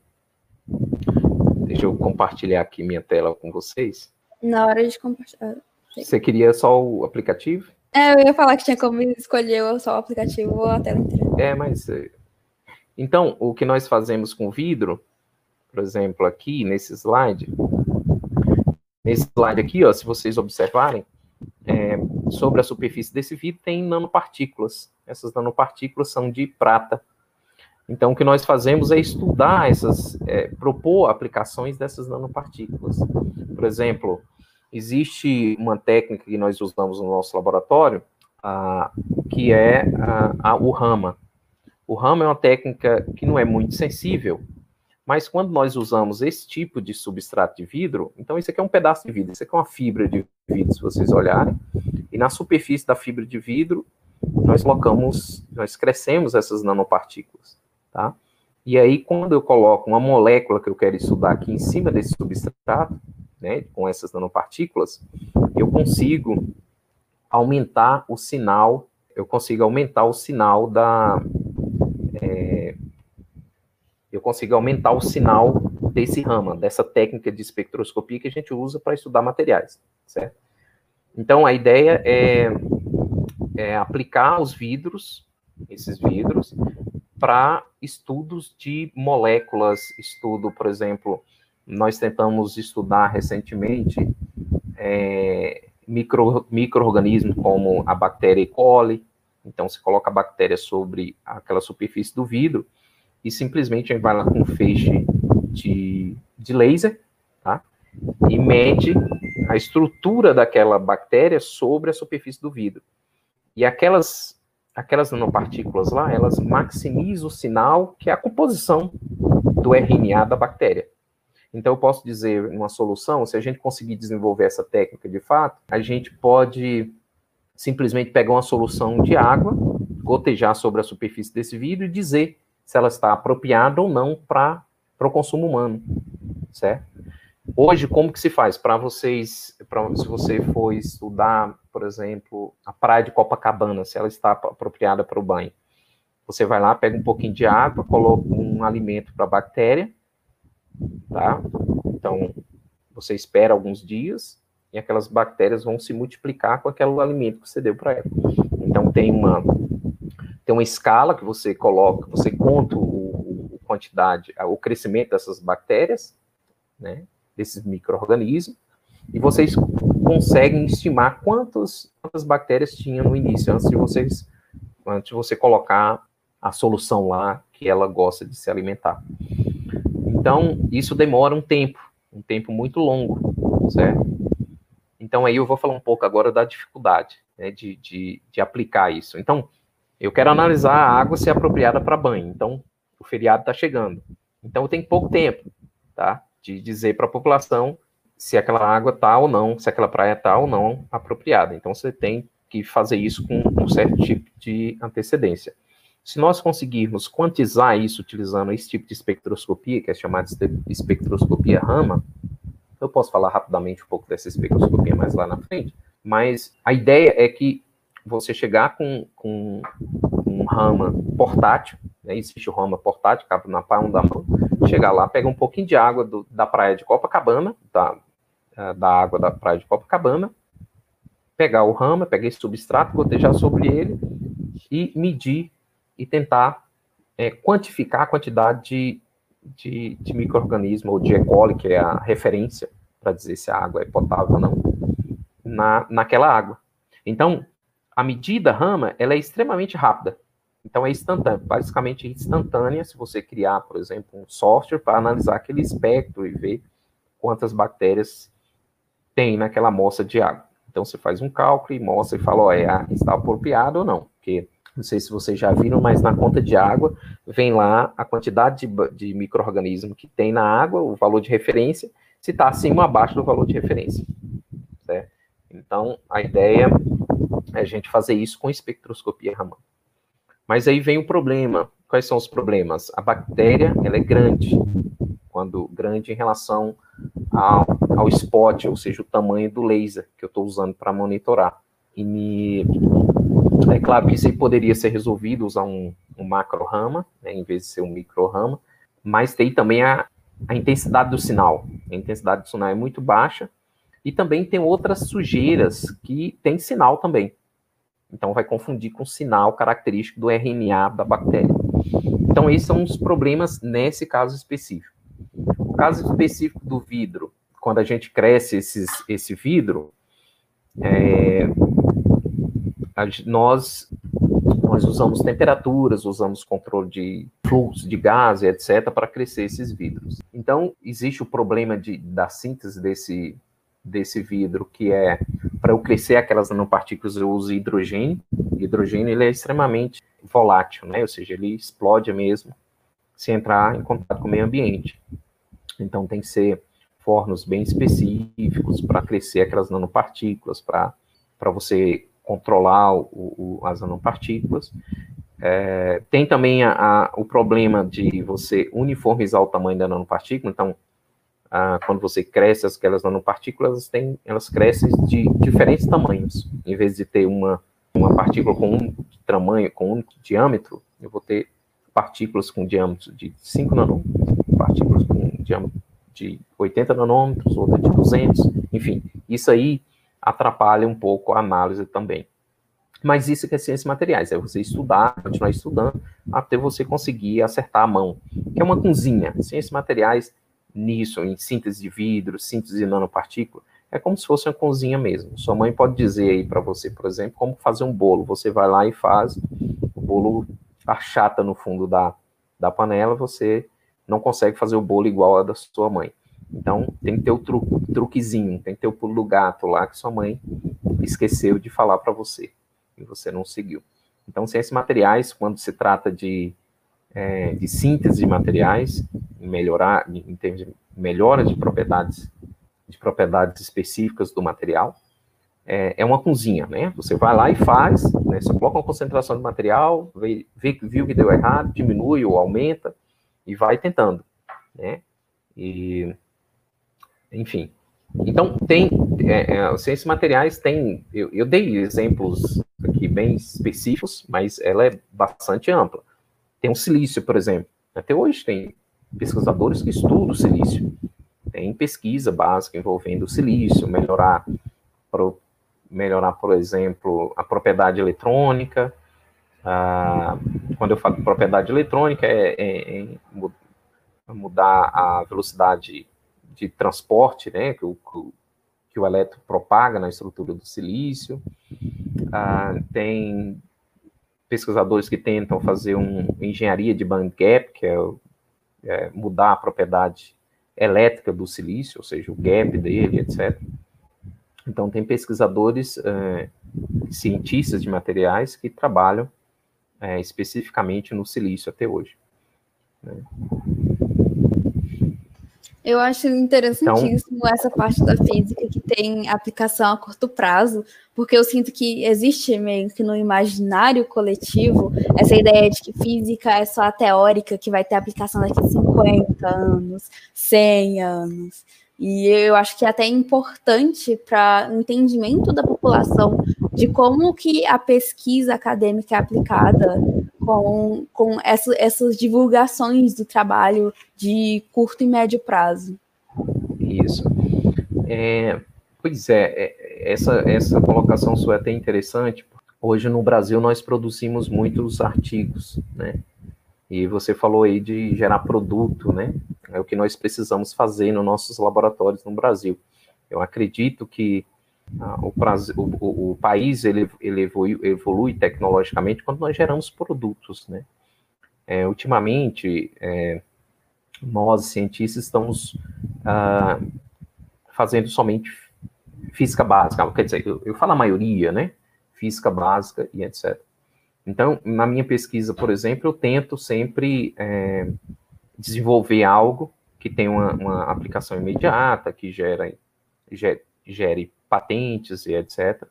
Deixa eu compartilhar aqui minha tela com vocês. Na hora de compartilhar. Você queria só o aplicativo? É, eu ia falar que tinha como escolher só o aplicativo ou a tela inteira. É, mas. É, então, o que nós fazemos com vidro, por exemplo, aqui nesse slide, nesse slide aqui, ó, se vocês observarem, é, sobre a superfície desse vidro tem nanopartículas. Essas nanopartículas são de prata. Então, o que nós fazemos é estudar essas, é, propor aplicações dessas nanopartículas. Por exemplo, existe uma técnica que nós usamos no nosso laboratório, que é a, o RAMA. O RAMA é uma técnica que não é muito sensível, mas quando nós usamos esse tipo de substrato de vidro, então isso aqui é um pedaço de vidro, isso aqui é uma fibra de vidro, se vocês olharem, e na superfície da fibra de vidro, nós colocamos, nós crescemos essas nanopartículas, tá? E aí, quando eu coloco uma molécula que eu quero estudar aqui em cima desse substrato, né, com essas nanopartículas, eu consigo aumentar o sinal, eu consigo aumentar o sinal da, é, eu consigo aumentar o sinal desse rama, dessa técnica de espectroscopia que a gente usa para estudar materiais, certo? Então, a ideia é, é aplicar os vidros, esses vidros, para estudos de moléculas, estudo, por exemplo, nós tentamos estudar recentemente é, micro, micro-organismos como a bactéria E. coli, então você coloca a bactéria sobre aquela superfície do vidro e simplesmente a vai lá com um feixe de, de laser, tá? E mede a estrutura daquela bactéria sobre a superfície do vidro. E aquelas aquelas nanopartículas lá, elas maximizam o sinal que é a composição do RNA da bactéria. Então, eu posso dizer uma solução, se a gente conseguir desenvolver essa técnica de fato, a gente pode simplesmente pegar uma solução de água, gotejar sobre a superfície desse vidro e dizer se ela está apropriada ou não para o consumo humano, certo? Hoje, como que se faz? Para vocês, pra, se você for estudar, por exemplo, a praia de Copacabana, se ela está apropriada para o banho, você vai lá, pega um pouquinho de água, coloca um alimento para a bactéria, tá? Então, você espera alguns dias e aquelas bactérias vão se multiplicar com aquele alimento que você deu para ela. Então, tem uma tem uma escala que você coloca, você conta o, o quantidade, o crescimento dessas bactérias, né? Desses micro-organismos, e vocês conseguem estimar quantas, quantas bactérias tinham no início, antes de vocês, antes de você colocar a solução lá que ela gosta de se alimentar. Então, isso demora um tempo, um tempo muito longo, certo? Então, aí eu vou falar um pouco agora da dificuldade né, de, de, de aplicar isso. Então, eu quero analisar a água ser apropriada para banho. Então, o feriado está chegando. Então, eu tenho pouco tempo, tá? De dizer para a população se aquela água está ou não, se aquela praia está ou não apropriada. Então, você tem que fazer isso com um certo tipo de antecedência. Se nós conseguirmos quantizar isso utilizando esse tipo de espectroscopia, que é chamada de espectroscopia Rama, eu posso falar rapidamente um pouco dessa espectroscopia mais lá na frente, mas a ideia é que você chegar com, com um Rama portátil, né, existe o Rama portátil, cabe na palma da mão, chegar lá, pegar um pouquinho de água do, da praia de Copacabana, da, é, da água da praia de Copacabana, pegar o Rama, pegar esse substrato, gotejar sobre ele e medir e tentar é, quantificar a quantidade de, de, de micro-organismo ou de E. coli, que é a referência para dizer se a água é potável ou não, na, naquela água. Então, a medida rama ela é extremamente rápida. Então, é instantânea, basicamente instantânea, se você criar, por exemplo, um software para analisar aquele espectro e ver quantas bactérias tem naquela amostra de água. Então, você faz um cálculo e mostra e fala, ó, é, está apropriado ou não, porque não sei se vocês já viram, mas na conta de água vem lá a quantidade de, de micro-organismo que tem na água, o valor de referência, se está acima ou abaixo do valor de referência. Certo? Então, a ideia é a gente fazer isso com espectroscopia Raman. Mas aí vem o problema. Quais são os problemas? A bactéria, ela é grande, quando grande em relação ao, ao spot, ou seja, o tamanho do laser que eu estou usando para monitorar. E é claro que isso aí poderia ser resolvido usar um, um macro rama, né, em vez de ser um micro rama, mas tem também a, a intensidade do sinal. A intensidade do sinal é muito baixa e também tem outras sujeiras que tem sinal também. Então vai confundir com o sinal característico do RNA da bactéria. Então esses são os problemas nesse caso específico. O caso específico do vidro, quando a gente cresce esses, esse vidro, é, nós, nós usamos temperaturas, usamos controle de fluxo de gás, etc., para crescer esses vidros. Então, existe o problema de, da síntese desse, desse vidro, que é, para eu crescer aquelas nanopartículas, eu uso hidrogênio. O hidrogênio ele é extremamente volátil, né? ou seja, ele explode mesmo se entrar em contato com o meio ambiente. Então, tem que ser fornos bem específicos para crescer aquelas nanopartículas, para você controlar o, o, as nanopartículas. É, tem também a, a, o problema de você uniformizar o tamanho da nanopartícula, então, a, quando você cresce aquelas nanopartículas, tem, elas crescem de diferentes tamanhos. Em vez de ter uma, uma partícula com um tamanho, com um diâmetro, eu vou ter partículas com diâmetro de 5 nanômetros, partículas com diâmetro de 80 nanômetros, outra de 200, enfim, isso aí atrapalha um pouco a análise também. Mas isso que é ciências materiais, é você estudar, continuar estudando, até você conseguir acertar a mão, que é uma cozinha. Ciências materiais, nisso, em síntese de vidro, síntese de nanopartícula, é como se fosse uma cozinha mesmo. Sua mãe pode dizer aí para você, por exemplo, como fazer um bolo. Você vai lá e faz, o bolo achata no fundo da, da panela, você não consegue fazer o bolo igual a da sua mãe. Então, tem que ter o tru, truquezinho, tem que ter o pulo do gato lá que sua mãe esqueceu de falar para você e você não seguiu. Então, ciências materiais, quando se trata de, é, de síntese de materiais, melhorar, em termos de melhora de propriedades, de propriedades específicas do material, é, é uma cozinha, né? Você vai lá e faz, né? Você coloca uma concentração de material, vê, vê, viu que deu errado, diminui ou aumenta, e vai tentando, né? E, enfim, então, tem, é, é, ciências materiais tem, eu, eu, dei exemplos aqui bem específicos, mas ela é bastante ampla. Tem o silício, por exemplo. Até hoje tem pesquisadores que estudam o silício. Tem pesquisa básica envolvendo o silício, melhorar, melhorar por exemplo, a propriedade eletrônica. Ah, quando eu falo propriedade eletrônica, é, é, é mudar a velocidade de transporte, né, que o, que o elétron propaga na estrutura do silício. Ah, tem pesquisadores que tentam fazer uma engenharia de band gap, que é, é, mudar a propriedade elétrica do silício, ou seja, o gap dele, etc. Então, tem pesquisadores, é, cientistas de materiais que trabalham é, especificamente no silício até hoje. Né? Eu acho interessantíssimo então, essa parte da física que tem aplicação a curto prazo, porque eu sinto que existe meio que no imaginário coletivo essa ideia de que física é só a teórica que vai ter aplicação daqui a 50 anos, 100 anos. E eu acho que é até importante para o entendimento da população de como que a pesquisa acadêmica é aplicada com, com essa, essas divulgações do trabalho de curto e médio prazo. Isso. É, pois é, é, essa, essa colocação sua é até interessante. Hoje no Brasil nós produzimos muitos artigos, né? E você falou aí de gerar produto, né? É o que nós precisamos fazer nos nossos laboratórios no Brasil. Eu acredito que ah, o, o, o, país ele, ele evolui, evolui, tecnologicamente quando nós geramos produtos, né? É, ultimamente, é, nós cientistas estamos ah, fazendo somente física básica, quer dizer, eu, eu falo a maioria, né? Física básica e etc. Então, na minha pesquisa, por exemplo, eu tento sempre é, desenvolver algo que tenha uma, uma, aplicação imediata, que gera, gere, gere patentes e etc.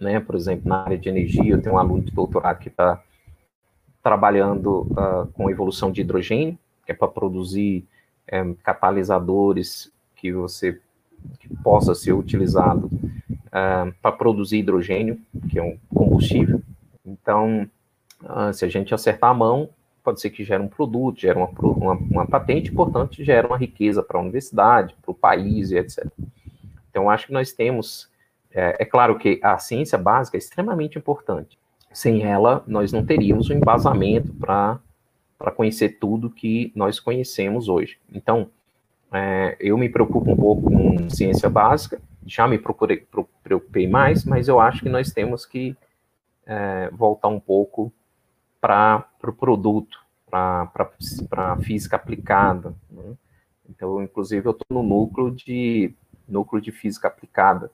Né? Por exemplo, na área de energia, eu tenho um aluno de doutorado que está trabalhando uh, com evolução de hidrogênio, que é para produzir é, catalisadores que você que possa ser utilizado uh, para produzir hidrogênio, que é um combustível. Então, ah, se a gente acertar a mão, pode ser que gere um produto, gere uma, uma, uma patente, portanto, gera uma riqueza para a universidade, para o país e etc. Então, acho que nós temos. É, é, claro que a ciência básica é extremamente importante. Sem ela, nós não teríamos um embasamento para conhecer tudo que nós conhecemos hoje. Então, é, eu me preocupo um pouco com ciência básica, já me procurei, preocupei mais, mas eu acho que nós temos que é, voltar um pouco para o pro produto, para a física aplicada. Né? Então, inclusive, eu estou no núcleo de, núcleo de física aplicada.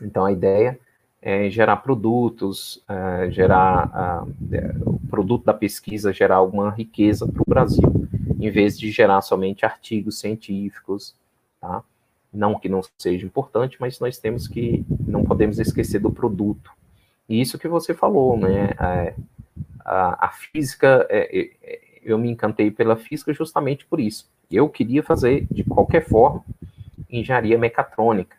Então, a ideia é gerar produtos, é, gerar é, o produto da pesquisa, gerar alguma riqueza para o Brasil, em vez de gerar somente artigos científicos, tá? Não que não seja importante, mas nós temos que, não podemos esquecer do produto. E isso que você falou, né? É, a, a física, é, é, eu me encantei pela física justamente por isso. Eu queria fazer, de qualquer forma, engenharia mecatrônica.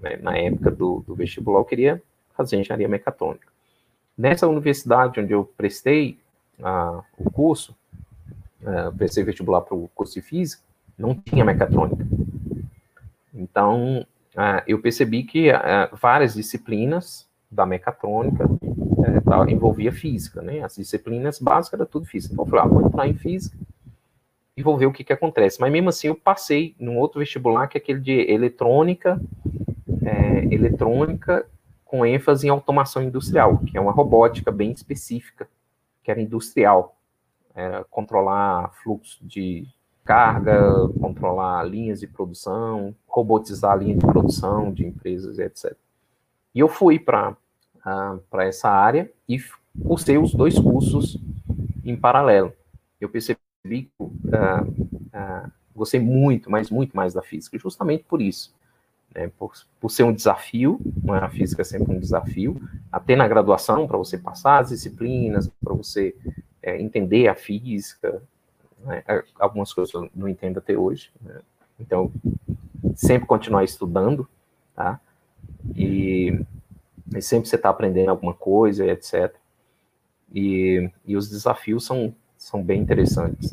Né? Na época do, do vestibular, eu queria fazer engenharia mecatrônica. Nessa universidade onde eu prestei uh, o curso, uh, prestei vestibular para o curso de física, não tinha mecatrônica. Então, eu percebi que várias disciplinas da mecatrônica uh, envolvia física, né? As disciplinas básicas era tudo física. Então, eu falei, ah, vou entrar em física e vou ver o que, que acontece. Mas mesmo assim, eu passei num outro vestibular, que é aquele de eletrônica, é, eletrônica com ênfase em automação industrial, que é uma robótica bem específica, que era industrial. Era controlar fluxo de carga, controlar linhas de produção, robotizar a linha de produção de empresas, etc. E eu fui para para essa área e cursei os dois cursos em paralelo. Eu percebi que uh, uh, gostei muito, mas muito mais da física, justamente por isso. Né, por, por ser um desafio, é? a física é sempre um desafio, até na graduação, para você passar as disciplinas, para você é, entender a física, né, é, algumas coisas eu não entendo até hoje, né, então sempre continuar estudando, tá? E, e sempre você está aprendendo alguma coisa, etc. E, e os desafios são, são bem interessantes.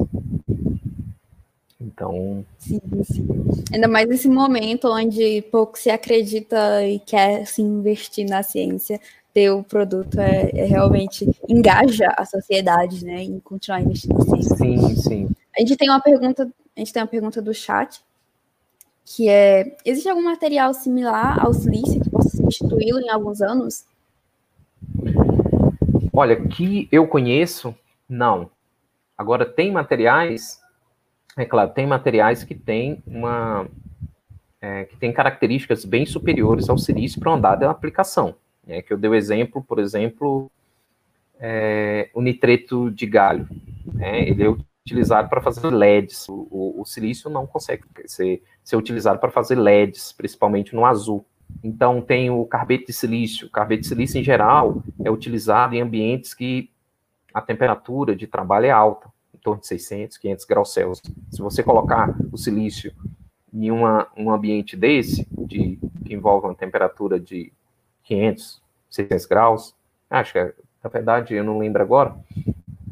Então. Sim, sim. Ainda mais nesse momento onde pouco se acredita e quer se investir na ciência, ter o produto é, é, realmente engaja a sociedade, né, em continuar investindo na ciência. Sim, sim. A gente tem uma pergunta, a gente tem uma pergunta do chat, que é: existe algum material similar ao silício que possa substituí-lo em alguns anos? Olha, que eu conheço, não. Agora tem materiais é claro, tem materiais que têm uma é, que tem características bem superiores ao silício para uma dada aplicação. Né? Que eu dei o exemplo, por exemplo, é, o nitreto de galho. Né? Ele é utilizado para fazer LEDs. O, o, o silício não consegue ser, ser utilizado para fazer LEDs, principalmente no azul. Então, tem o carbeto de silício. O carbeto de silício, em geral, é utilizado em ambientes que a temperatura de trabalho é alta em torno de 600, 500 graus Celsius. Se você colocar o silício em uma, um ambiente desse, de, que envolve uma temperatura de 500, 600 graus, acho que, na verdade, eu não lembro agora,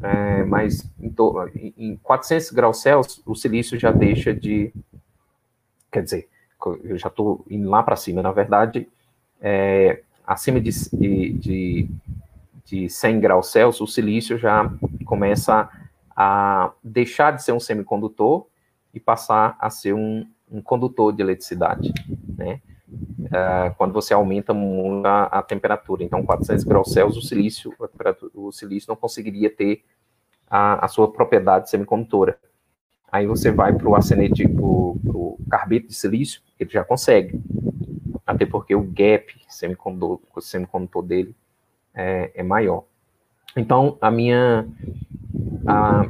é, mas em, to, em 400 graus Celsius, o silício já deixa de. Quer dizer, eu já estou indo lá para cima, na verdade, é, acima de, de, de 100 graus Celsius, o silício já começa a deixar de ser um semicondutor e passar a ser um, um condutor de eletricidade, né? Uh, quando você aumenta muito a, a, temperatura. Então, 400 graus Celsius, o silício, o silício não conseguiria ter a, a sua propriedade semicondutora. Aí você vai para o arsenete, para o carbeto de silício, ele já consegue. Até porque o gap semicondutor, semicondutor dele é, é maior. Então, a minha, a,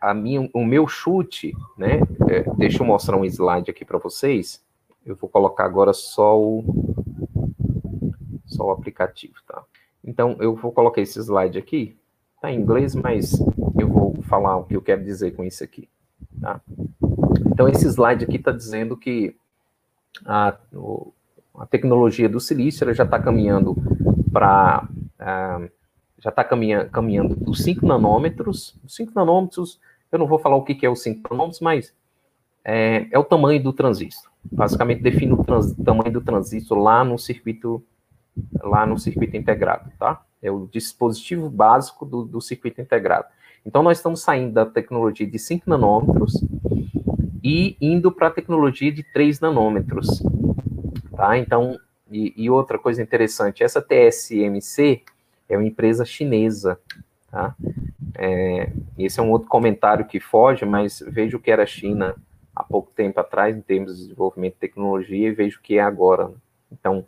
a minha, o meu chute, né? É, deixa eu mostrar um slide aqui para vocês. Eu vou colocar agora só o só o aplicativo, tá? Então eu vou colocar esse slide aqui. Tá em inglês, mas eu vou falar o que eu quero dizer com isso aqui, tá? Então esse slide aqui está dizendo que a, a tecnologia do silício já está caminhando para já está caminha, caminhando dos 5 nanômetros. 5 nanômetros, eu não vou falar o que, que é os 5 nanômetros, mas é, é, o tamanho do transistor. Basicamente define o trans, tamanho do transistor lá no circuito lá no circuito integrado, tá? É o dispositivo básico do, do circuito integrado. Então nós estamos saindo da tecnologia de 5 nanômetros e indo para a tecnologia de 3 nanômetros, tá? Então, e, e outra coisa interessante, essa TSMC, é uma empresa chinesa, tá? É, esse é um outro comentário que foge, mas vejo que era a China há pouco tempo atrás, em termos de desenvolvimento de tecnologia, e vejo que é agora. Então,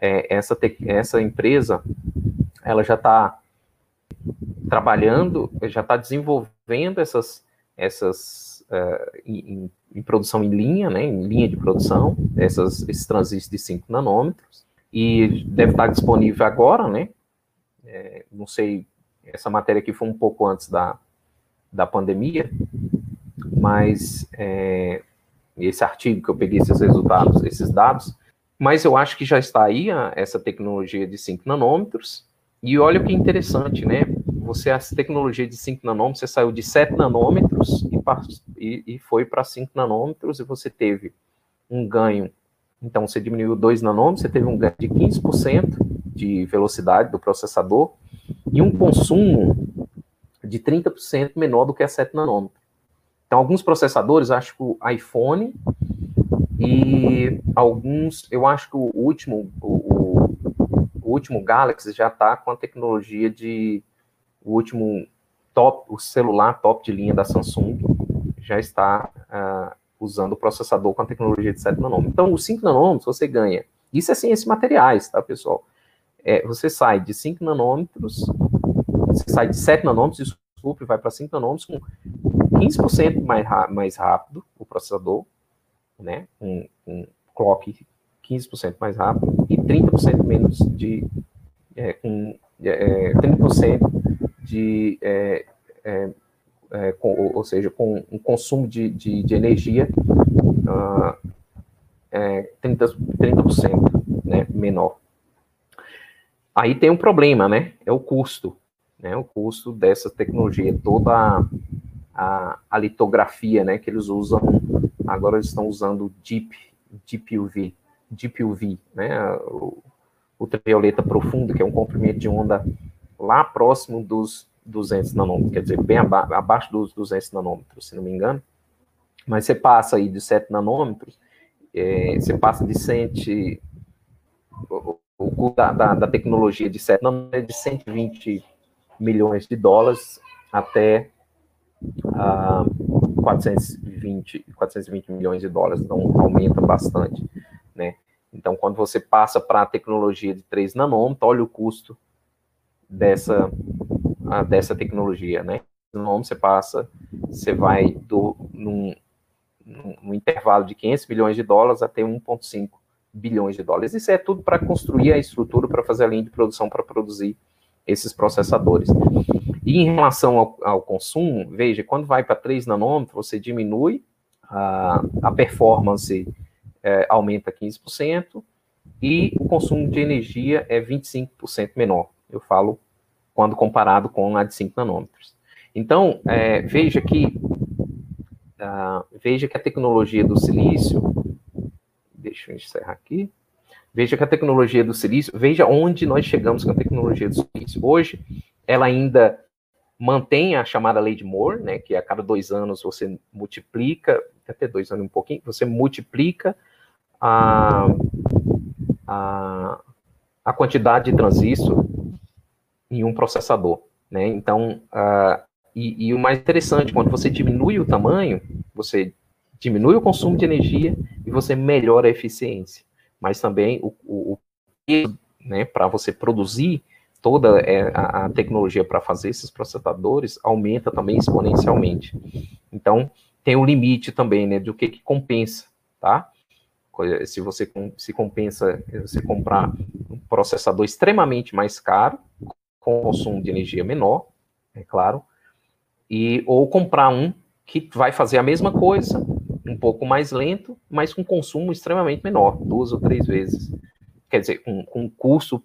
é, essa, te, essa empresa, ela já está trabalhando, já está desenvolvendo essas, essas uh, em, em, produção em linha, né, em linha de produção, essas, esses transistores de 5 nanômetros, e deve estar disponível agora, né, é, não sei, essa matéria aqui foi um pouco antes da, da pandemia, mas é, esse artigo que eu peguei esses resultados, esses dados, mas eu acho que já está aí a, essa tecnologia de 5 nanômetros, e olha o que interessante, né? Você, essa tecnologia de 5 nanômetros, você saiu de 7 nanômetros e, e, e foi para 5 nanômetros, e você teve um ganho. Então, você diminuiu 2 nanômetros, você teve um ganho de 15% de velocidade do processador e um consumo de 30% menor do que a 7 nanômetros. Então, alguns processadores, acho que o iPhone e alguns, eu acho que o último, o, o último Galaxy já está com a tecnologia de, o último top, o celular top de linha da Samsung já está uh, usando o processador com a tecnologia de 7 nanômetros. Então, os 5 nanômetros você ganha. Isso é ciência de materiais, tá, pessoal? É, você sai de 5 nanômetros, você sai de 7 nanômetros, desculpe, vai para 5 nanômetros com 15% mais, mais rápido o processador, né? Um, um clock 15% mais rápido e 30% menos de. É, com, é, 30% de. É, é, é, com, ou seja, com um consumo de, de, de energia uh, é, 30%, 30% né, menor. Aí tem um problema, né? É o custo. Né, o custo dessa tecnologia, toda a, a, litografia né, que eles usam, agora eles estão usando Deep, Deep UV, Deep UV, né, o ultravioleta profundo, que é um comprimento de onda lá próximo dos 200 nanômetros, quer dizer, bem aba abaixo dos 200 nanômetros, se não me engano. Mas você passa aí de 7 nanômetros, é, você passa de 100, o, o da, da, da, tecnologia de 7 nanômetros é de 120 milhões de dólares até a 420, 420 milhões de dólares, então aumenta bastante, né? Então, quando você passa para a tecnologia de 3 nanômetros, olha o custo dessa, dessa tecnologia, né? Nanômetros você passa, você vai do, num, num intervalo de 500 milhões de dólares até 1,5 bilhões de dólares. Isso é tudo para construir a estrutura, para fazer a linha de produção, para produzir esses processadores. E em relação ao, ao consumo, veja, quando vai para 3 nanômetros, você diminui a, a performance, é, aumenta 15%, e o consumo de energia é 25% menor. Eu falo quando comparado com a de 5 nanômetros. Então, é, veja que uh, veja que a tecnologia do silício, deixa eu encerrar aqui, Veja que a tecnologia do silício, veja onde nós chegamos com a tecnologia do silício. Hoje, ela ainda mantém a chamada lei de Moore, né, que a cada dois anos você multiplica, até dois anos um pouquinho, você multiplica a, a, a quantidade de transistor em um processador. Né? Então, uh, e, e, o mais interessante, quando você diminui o tamanho, você diminui o consumo de energia e você melhora a eficiência mas também o, o, peso né, para você produzir toda é, a, a, tecnologia para fazer esses processadores aumenta também exponencialmente. Então, tem um limite também, né, do que, que compensa, tá? Se você se compensa você comprar um processador extremamente mais caro, com consumo de energia menor, é claro, e ou comprar um que vai fazer a mesma coisa, um pouco mais lento, mas com consumo extremamente menor, duas ou três vezes. Quer dizer, com, com custo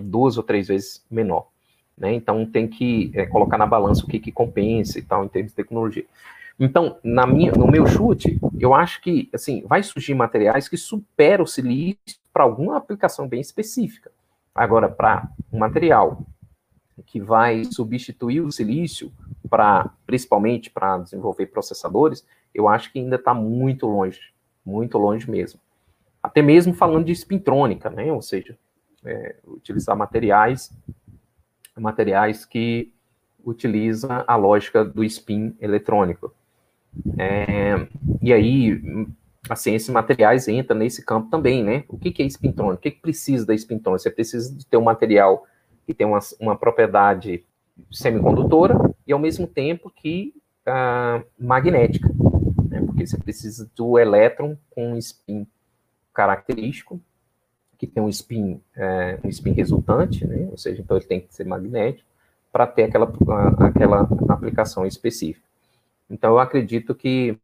duas ou três vezes menor. Né? Então tem que é, colocar na balança o que, que compensa e tal em termos de tecnologia. Então, na minha, no meu chute, eu acho que assim vai surgir materiais que superam o silício para alguma aplicação bem específica. Agora, para um material que vai substituir o silício para, principalmente para desenvolver processadores, eu acho que ainda está muito longe, muito longe mesmo. Até mesmo falando de espintrônica, né? Ou seja, é, utilizar materiais, materiais que utiliza a lógica do spin eletrônico. É, e aí, a ciência de materiais entra nesse campo também, né? O que, que é espintrônica? O que, que precisa da espintrônica? Você precisa de ter um material que tem uma, uma propriedade semicondutora e, ao mesmo tempo, que uh, magnética porque você precisa do elétron com um spin característico, que tem um spin, é, um spin resultante, né? ou seja, então ele tem que ser magnético, para ter aquela, aquela aplicação específica. Então eu acredito que,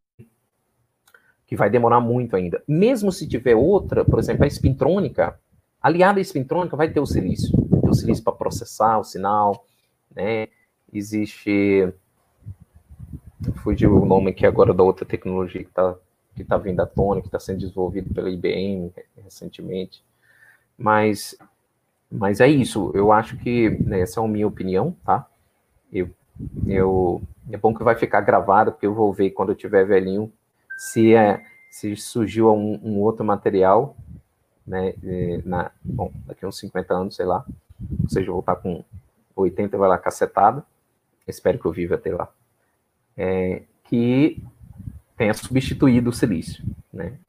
que vai demorar muito ainda. Mesmo se tiver outra, por exemplo, a espintrônica, aliada à espintrônica vai ter o silício, vai ter o silício para processar o sinal, né? Existe fugiu o nome aqui agora da outra tecnologia que está que está vindo à tona, que está sendo desenvolvido pela IBM recentemente. Mas, mas é isso. Eu acho que né, essa é a minha opinião, tá? Eu, eu, é bom que vai ficar gravado, porque eu vou ver quando eu tiver velhinho se é se surgiu um, um outro material, né? Na, bom, daqui uns 50 anos, sei lá. Ou seja, voltar com 80 vai lá cacetada. Espero que eu viva até lá. É, que tenha substituído o silício, né?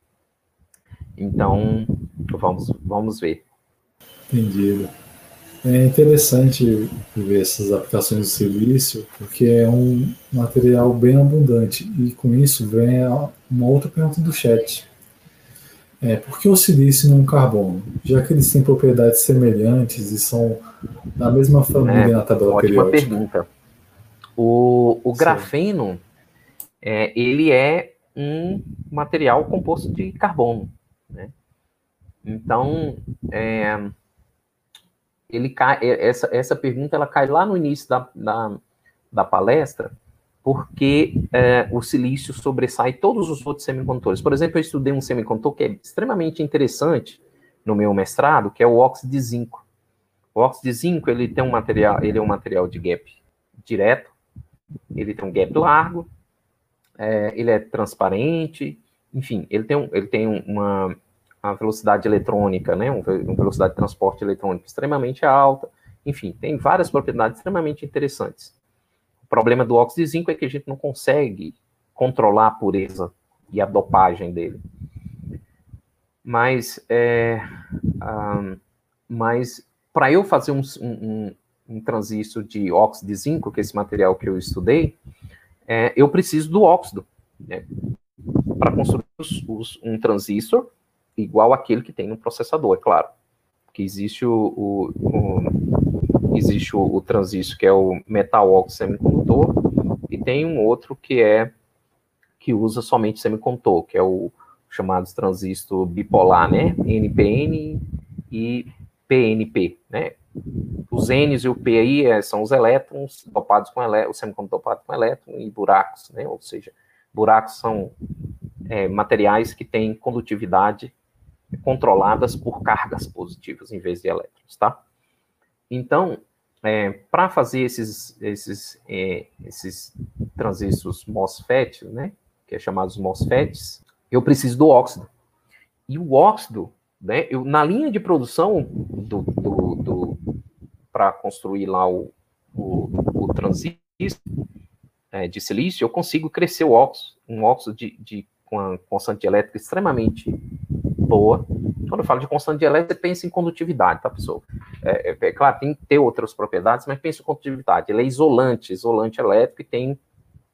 Então, vamos, vamos ver. Entendido. É interessante ver essas aplicações do silício, porque é um material bem abundante. E com isso vem uma outra pergunta do chat. É, por que o silício não carbono? Já que eles têm propriedades semelhantes e são da mesma família é, na tabela ótima periódica. pergunta. O, o grafeno, é, ele é um material composto de carbono. Né? Então, é, ele cai, é, essa, essa pergunta ela cai lá no início da, da, da palestra, porque é, o silício sobressai todos os outros semicondutores. Por exemplo, eu estudei um semicondutor que é extremamente interessante no meu mestrado, que é o óxido de zinco. O óxido de zinco ele tem um material, ele é um material de gap direto, ele tem um gap largo, é, ele é transparente, enfim, ele tem, um, ele tem uma, uma velocidade eletrônica, né, uma velocidade de transporte eletrônico extremamente alta, enfim, tem várias propriedades extremamente interessantes. O problema do óxido de zinco é que a gente não consegue controlar a pureza e a dopagem dele. Mas, é, um, mas para eu fazer um, um, um transistor de óxido de zinco, que é esse material que eu estudei, é, eu preciso do óxido, né, para construir os, os, um transistor igual aquele que tem no processador, é claro. Que existe o, o, o existe o, o, transistor que é o metal óxido semicondutor e tem um outro que é que usa somente semicondutor, que é o chamado transistor bipolar, né? NPN e PNP, né? Os N's e o P aí é, são os elétrons dopados com elétrons, o semicondutor dopado com elétron e buracos, né? Ou seja, buracos são é, materiais que têm condutividade controladas por cargas positivas em vez de elétrons, tá? Então, é, para fazer esses, esses, é, esses transistores MOSFET, né, que é chamados MOSFETs, eu preciso do óxido. E o óxido, né, eu, na linha de produção do, do, do para construir lá o, o, o transistor é, de silício, eu consigo crescer o óxido, um óxido de, de, com a constante elétrica extremamente boa. Quando eu falo de constante elétrica, você pensa em condutividade, tá, pessoal? É, é, é, claro, tem que ter outras propriedades, mas pensa em condutividade. Ele é isolante, isolante elétrico e tem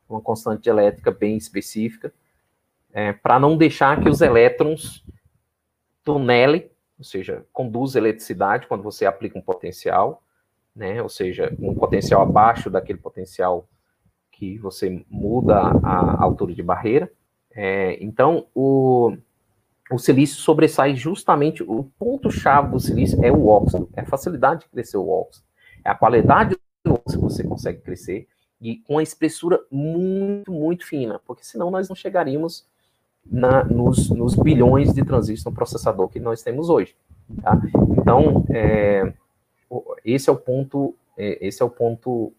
uma constante elétrica bem específica, é, para não deixar que os elétrons tunelem, ou seja, conduz eletricidade quando você aplica um potencial, né? Ou seja, um potencial abaixo daquele potencial que você muda a altura de barreira. É, então, o, o silício sobressai justamente, o ponto-chave do silício é o óxido, é a facilidade de crescer o óxido, é a qualidade do óxido que você consegue crescer, e com a espessura muito, muito fina, porque senão nós não chegaríamos na, nos, nos, bilhões de transistores no processador que nós temos hoje. Tá? Então, é, esse é o ponto, é, esse é o ponto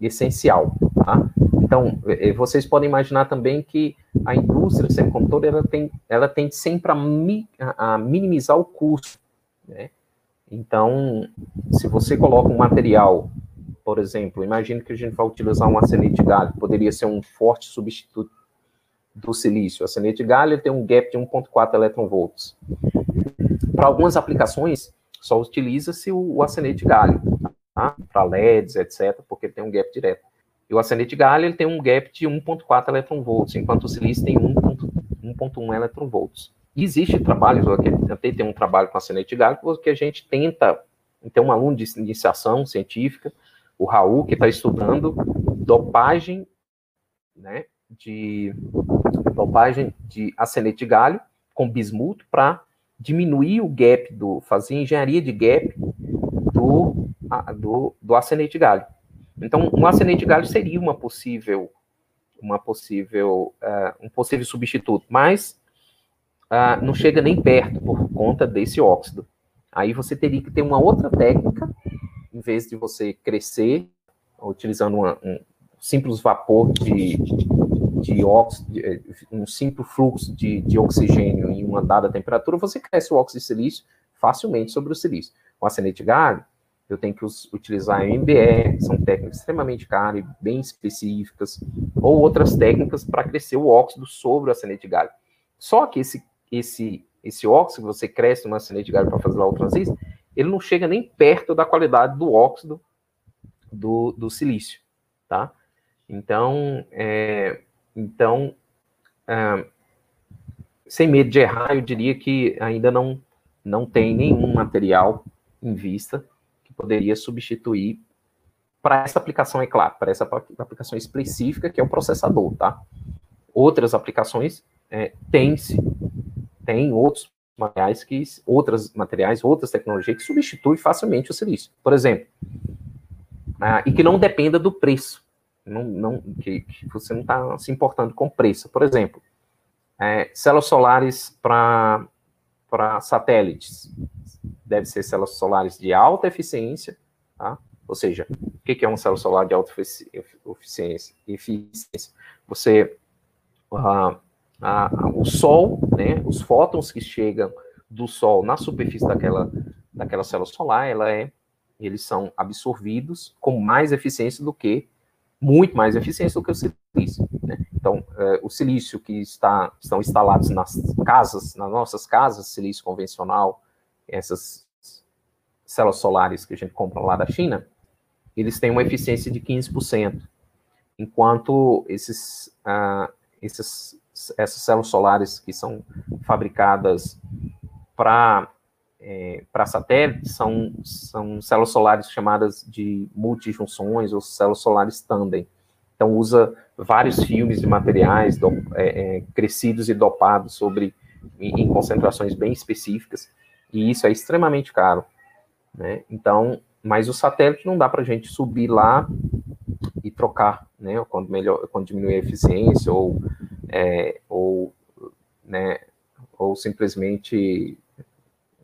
essencial. Tá? Então, é, é, vocês podem imaginar também que a indústria semicondutor ela tem, ela tende sempre a, mi, a minimizar o custo. Né? Então, se você coloca um material, por exemplo, imagine que a gente vai utilizar um arsenete de galho, poderia ser um forte substituto do silício. O arsenete de galho tem um gap de 1.4 eletronvolts. Para algumas aplicações, só utiliza-se o, o arsenete de galho, tá? para LEDs, etc., porque tem um gap direto. E o de galho ele tem um gap de 1.4 eletronvolts, enquanto o silício tem 1.1 eletronvolts. E existe trabalhos, eu até tem um trabalho com arsenete de galho, que a gente tenta, tem um aluno de iniciação científica, o Raul, que está estudando dopagem, né, de dopagem de arsenete de galho com bismuto para diminuir o gap do, fazer engenharia de gap do, do, do arsenete de galho. Então, um arsenete de galho seria uma possível uma possível, uh, um possível substituto, mas uh, não chega nem perto por conta desse óxido. Aí você teria que ter uma outra técnica, em vez de você crescer utilizando uma, um simples vapor de, de óxido, de, um simples fluxo de, de oxigênio em uma dada temperatura, você cresce o óxido de silício facilmente sobre o silício. O acenete de galho, eu tenho que utilizar MBE, são técnicas extremamente caras e bem específicas, ou outras técnicas para crescer o óxido sobre o acenete de galho. Só que esse, esse, esse óxido que você cresce no acenete de galho para fazer lá o transistor, ele não chega nem perto da qualidade do óxido do, do silício, tá? Então, é, então é, sem medo de errar, eu diria que ainda não, não tem nenhum material em vista poderia substituir para essa aplicação, é claro, para essa aplicação específica que é o processador, tá? Outras aplicações é, tem-se, tem outros materiais que, outras materiais, outras tecnologias que substituem facilmente o silício. Por exemplo, ah, e que não dependa do preço, não, não, que, que você não está se importando com preço. Por exemplo, é, células solares para satélites, deve ser células solares de alta eficiência, tá? Ou seja, o que é uma célula solar de alta eficiência? eficiência? Você, uh, uh, o Sol, né, os fótons que chegam do Sol na superfície daquela, daquela célula solar, ela é eles são absorvidos com mais eficiência do que, muito mais eficiência do que o silício. Então, é, o silício que está, estão instalados nas casas, nas nossas casas, silício convencional, essas células solares que a gente compra lá da China, eles têm uma eficiência de 15%, enquanto esses, uh, esses, essas células solares que são fabricadas para é, para satélites são, são células solares chamadas de multijunções ou células solares tandem. Então, usa vários filmes de materiais do, é, é, crescidos e dopados sobre, em, em, concentrações bem específicas, e isso é extremamente caro. Né? Então, mas o satélite não dá para a gente subir lá e trocar, né? Quando, melhor, quando diminuir a eficiência, ou, é, ou, né, ou simplesmente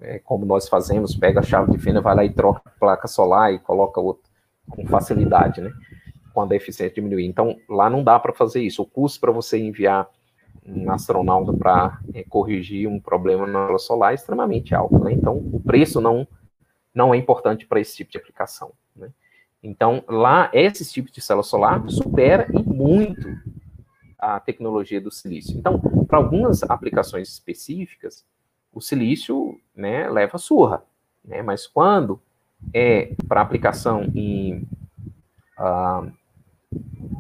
é, como nós fazemos, pega a chave de fenda, vai lá e troca a placa solar e coloca outro com facilidade, né? Quando a eficiência diminuir. Então, lá não dá para fazer isso. O custo para você enviar um astronauta para é, corrigir um problema na célula solar é extremamente alto, né? Então, o preço não, não é importante para esse tipo de aplicação, né? Então, lá, esse tipo de célula solar supera e muito a tecnologia do silício. Então, para algumas aplicações específicas, o silício né, leva surra. Né? Mas quando é para aplicação em uh,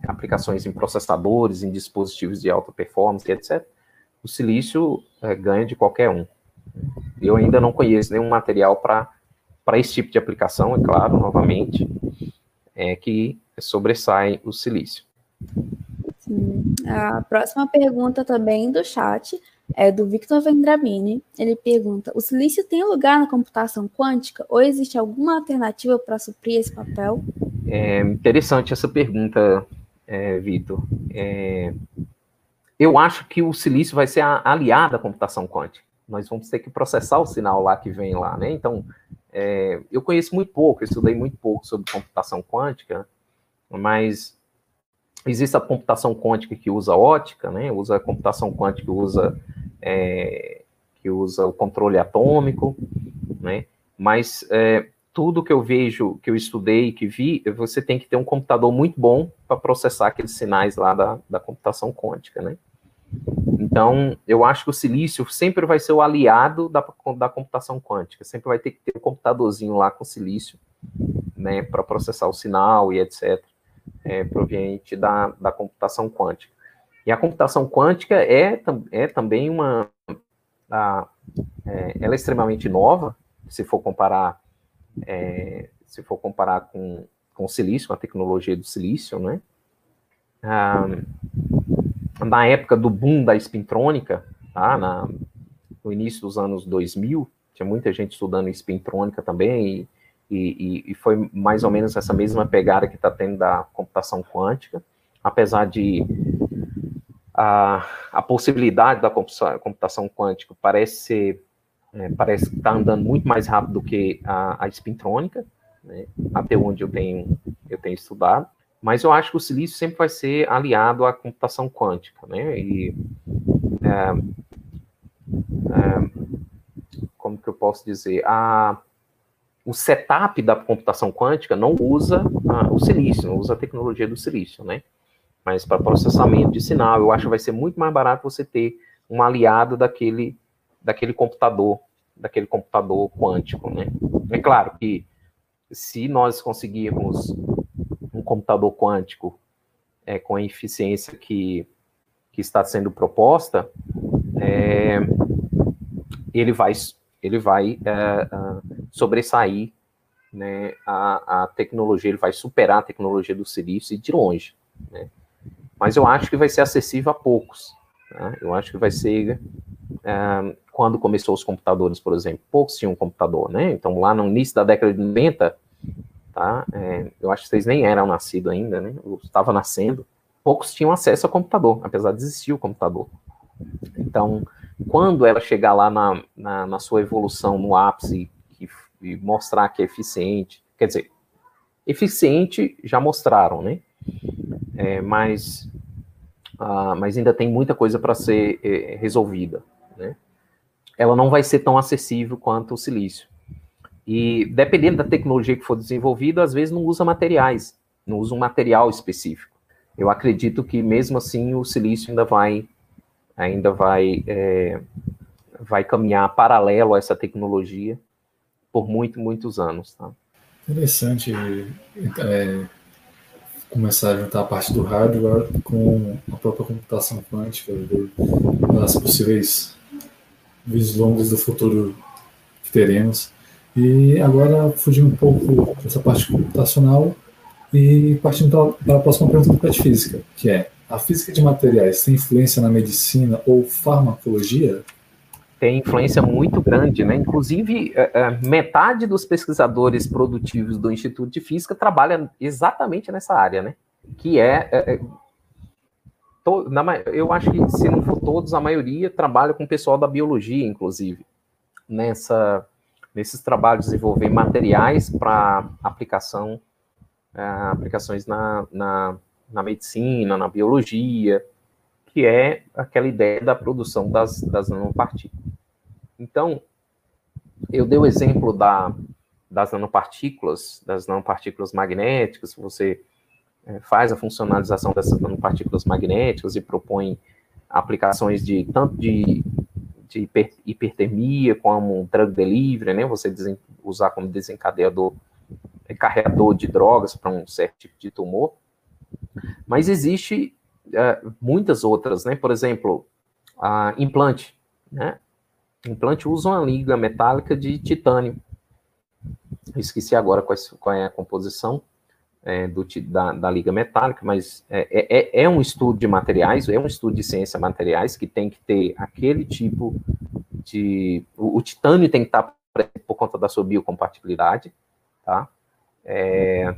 aplicações em processadores, em dispositivos de alta performance, etc., o silício é, ganha de qualquer um. Eu ainda não conheço nenhum material para esse tipo de aplicação, é claro, novamente, é que sobressai o silício. Sim. A próxima pergunta também do chat é do Victor Vendramini. Ele pergunta: o silício tem lugar na computação quântica ou existe alguma alternativa para suprir esse papel? É interessante essa pergunta, é, Vitor. É, eu acho que o silício vai ser aliado à computação quântica. Nós vamos ter que processar o sinal lá que vem lá, né? Então, é, eu conheço muito pouco, eu estudei muito pouco sobre computação quântica, mas existe a computação quântica que usa ótica, né? Usa a computação quântica que usa é, que usa o controle atômico, né? Mas é, tudo que eu vejo, que eu estudei, que vi, você tem que ter um computador muito bom para processar aqueles sinais lá da, da computação quântica, né? Então, eu acho que o silício sempre vai ser o aliado da, da computação quântica, sempre vai ter que ter um computadorzinho lá com silício, né, para processar o sinal e etc é, proveniente da, da computação quântica. E a computação quântica é, é também uma. A, é, ela é extremamente nova, se for comparar, é, se for comparar com, com o silício, a tecnologia do silício, né? Ah, na época do boom da espintrônica, tá? Na, no início dos anos 2000, tinha muita gente estudando espintrônica também, e e, e, foi mais ou menos essa mesma pegada que está tendo da computação quântica, apesar de a, a possibilidade da computação quântica parece ser é, parece que está andando muito mais rápido do que a, a espintrônica, né, até onde eu tenho, eu tenho estudado, mas eu acho que o silício sempre vai ser aliado à computação quântica, né, e é, é, como que eu posso dizer, a, o setup da computação quântica não usa a, o silício, não usa a tecnologia do silício, né, mas para processamento de sinal, eu acho que vai ser muito mais barato você ter um aliado daquele, daquele computador, daquele computador quântico, né? É claro que se nós conseguirmos um computador quântico é, com a eficiência que, que está sendo proposta, é, ele vai, ele vai é, é sobressair né, a, a tecnologia, ele vai superar a tecnologia do silício de longe. Né? mas eu acho que vai ser acessível a poucos. Tá? Eu acho que vai ser é, quando começou os computadores, por exemplo, poucos tinham um computador, né? Então lá no início da década de 90, tá? É, eu acho que vocês nem eram nascidos ainda, né? Eu estava nascendo. Poucos tinham acesso ao computador, apesar de existir o computador. Então, quando ela chegar lá na, na, na sua evolução no ápice e, e mostrar que é eficiente, quer dizer, eficiente já mostraram, né? é, mas, uh, mas ainda tem muita coisa para ser é, resolvida. Né? Ela não vai ser tão acessível quanto o silício. E dependendo da tecnologia que for desenvolvida, às vezes não usa materiais, não usa um material específico. Eu acredito que mesmo assim o silício ainda vai ainda vai é, vai caminhar paralelo a essa tecnologia por muito muitos anos, tá? Interessante. É, começar a juntar a parte do hardware com a própria computação quântica, as possíveis vislumbres do futuro que teremos. E agora, fugindo um pouco dessa parte computacional e partindo para a próxima pergunta do PET Física, que é: a física de materiais tem influência na medicina ou farmacologia? tem influência muito grande, né? Inclusive, é, é, metade dos pesquisadores produtivos do Instituto de Física trabalha exatamente nessa área, né? Que é, é to, na, eu acho que se não for todos, a maioria trabalha com o pessoal da biologia, inclusive, nessa nesses trabalhos desenvolver materiais para aplicação, é, aplicações na, na, na medicina, na biologia, que é aquela ideia da produção das, das nanopartículas. Então, eu dei o exemplo da, das nanopartículas, das nanopartículas magnéticas, você faz a funcionalização dessas nanopartículas magnéticas e propõe aplicações de tanto de, de hiper, hipertermia como drug delivery, né? Você desen, usar como desencadeador, é, carregador de drogas para um certo tipo de tumor. Mas existe uh, muitas outras, né? Por exemplo, implante, né? Implante usa uma liga metálica de titânio. esqueci agora qual é a composição é, do, da, da, liga metálica, mas é, é, é, é, um estudo de materiais, é um estudo de ciência materiais que tem que ter aquele tipo de. O, o titânio tem que estar por conta da sua biocompatibilidade, tá? É,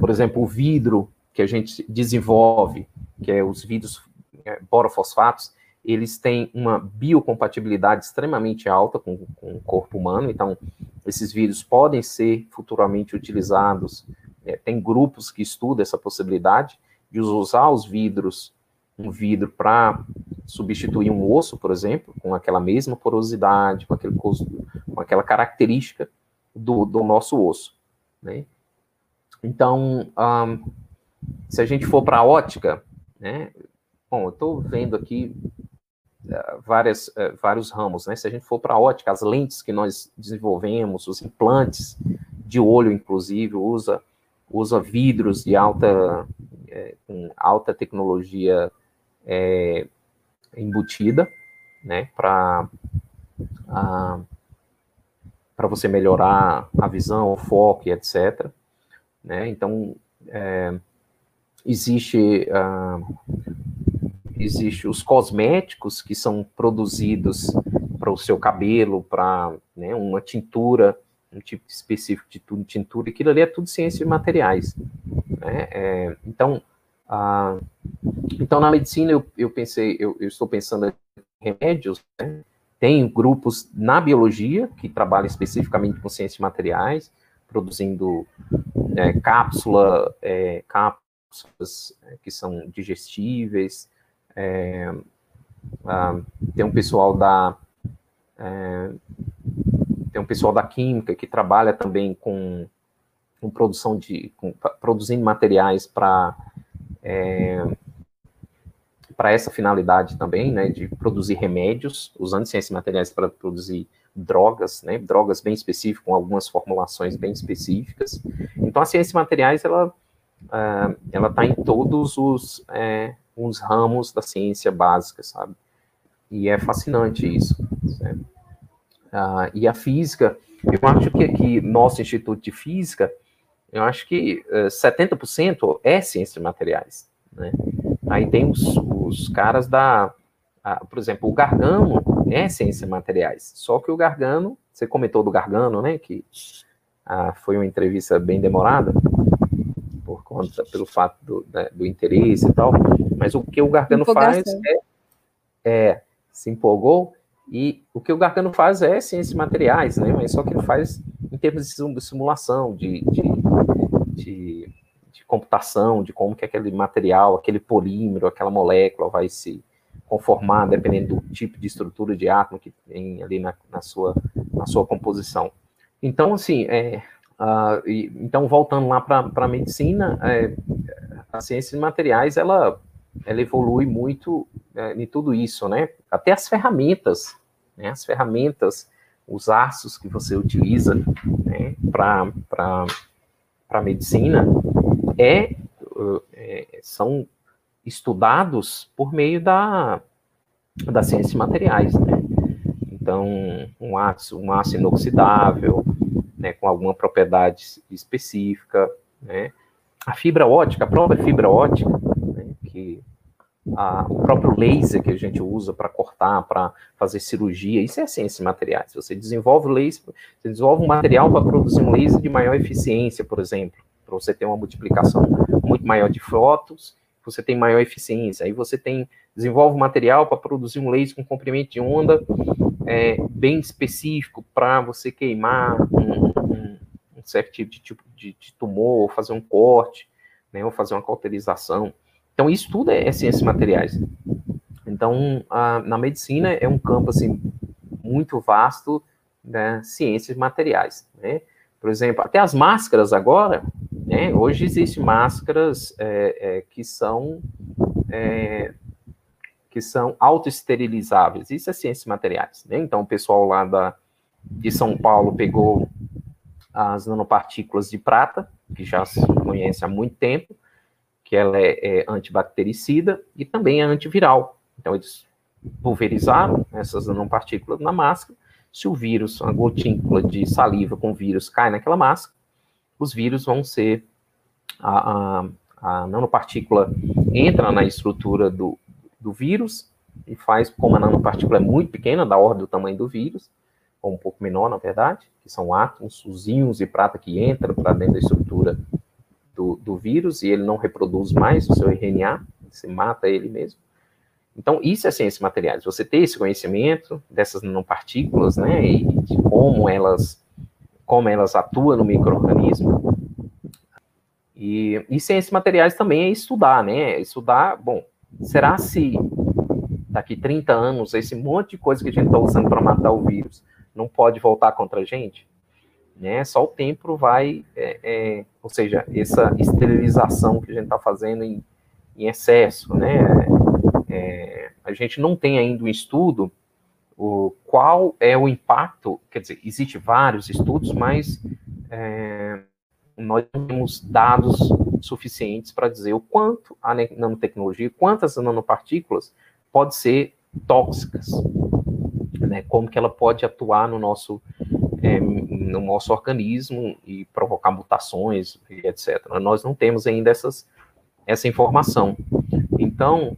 por exemplo, o vidro que a gente desenvolve, que é os vidros é, borofosfatos, eles têm uma biocompatibilidade extremamente alta com, com o corpo humano, então esses vidros podem ser futuramente utilizados. É, tem grupos que estudam essa possibilidade de usar os vidros, um vidro para substituir um osso, por exemplo, com aquela mesma porosidade, com, aquele, com aquela característica do, do nosso osso. Né? Então, um, se a gente for para a ótica, né? Bom, eu estou vendo aqui uh, várias, uh, vários ramos, né? Se a gente for para a ótica, as lentes que nós desenvolvemos, os implantes de olho, inclusive, usa, usa vidros de alta, é, com alta tecnologia é, embutida, né? Para para você melhorar a visão, o foco etc. Né? Então, é, existe, uh, existe os cosméticos que são produzidos para o seu cabelo, para né, uma tintura, um tipo específico de tintura, aquilo ali é tudo ciência de materiais. Né? É, então, Ah, então, na medicina, eu, eu pensei, eu, eu, estou pensando em remédios, né? Tem grupos na biologia que trabalham especificamente com ciências materiais, produzindo é, cápsula, é, cápsulas é, que são digestíveis. É, ah, tem um pessoal da é, tem um pessoal da química que trabalha também com, com produção de com, produzindo materiais para é, para essa finalidade também, né, de produzir remédios, usando ciências materiais para produzir drogas, né, drogas bem específicas, com algumas formulações bem específicas. Então, a ciência materiais, ela uh, ela está em todos os, é, os ramos da ciência básica, sabe? E é fascinante isso. Né? Uh, e a física, eu acho que aqui, nosso Instituto de Física, eu acho que uh, eh, 70% é ciência materiais, né? Aí tem os, os caras da, a, por exemplo, o Gargano é ciência materiais, só que o Gargano, você comentou do Gargano, né, que ah, foi uma entrevista bem demorada, por conta, pelo fato do, né, do interesse e tal, mas o que o Gargano faz é, é, se empolgou, e o que o Gargano faz é ciências materiais, né, mas só que ele faz em termos de simulação, de, de, de computação, de como que aquele material, aquele polímero, aquela molécula vai se conformar, dependendo do tipo de estrutura de átomo que tem ali na, na sua, na sua composição. Então, assim, é, uh, e, então, voltando lá para a medicina, é, a ciência de materiais, ela, ela evolui muito é, em tudo isso, né? Até as ferramentas, né? As ferramentas, os aços que você utiliza né, para a medicina, é, é, são estudados por meio da, da ciência de materiais, né? Então, um aço, um aço inoxidável, né, com alguma propriedade específica, né? A fibra ótica, a própria fibra ótica, que a, o próprio laser que a gente usa para cortar, para fazer cirurgia, isso é ciência de materiais. Você desenvolve laser, você desenvolve um material para produzir um laser de maior eficiência, por exemplo para você ter uma multiplicação muito maior de fotos, você tem maior eficiência. Aí você tem desenvolve material para produzir um laser com comprimento de onda é, bem específico para você queimar um, um, um, certo tipo de, tipo de, de tumor, ou fazer um corte, né, ou fazer uma cauterização. Então, isso tudo é, é ciências materiais. Então, a, na medicina é um campo assim muito vasto, né, ciências materiais. Né? Por exemplo, até as máscaras agora, né? Hoje existem máscaras é, é, que são é, que são autoesterilizáveis. Isso é ciências materiais. Né? Então, o pessoal lá da, de São Paulo pegou as nanopartículas de prata, que já se conhece há muito tempo, que ela é, é antibactericida e também é antiviral. Então, eles pulverizaram essas nanopartículas na máscara. Se o vírus, uma gotícula de saliva com vírus cai naquela máscara, os vírus vão ser a, a, a nanopartícula entra na estrutura do, do vírus e faz, como a nanopartícula é muito pequena, da ordem do tamanho do vírus, ou um pouco menor, na verdade, que são átomos, os íons prata que entram para dentro da estrutura do, do vírus e ele não reproduz mais o seu RNA, você mata ele mesmo. Então, isso é ciência materiais. Você ter esse conhecimento dessas nanopartículas, né, e de como elas como elas atuam no microorganismo. E, e ciências materiais também é estudar, né? Estudar, bom, será se daqui 30 anos esse monte de coisa que a gente está usando para matar o vírus não pode voltar contra a gente? Né? Só o tempo vai, é, é, ou seja, essa esterilização que a gente está fazendo em, em, excesso, né? É, a gente não tem ainda um estudo o, qual é o impacto, quer dizer, existe vários estudos, mas é, nós temos dados suficientes para dizer o quanto a nanotecnologia, quantas nanopartículas pode ser tóxicas, né, como que ela pode atuar no nosso, é, no nosso organismo e provocar mutações, etc. Nós não temos ainda essas, essa informação. Então,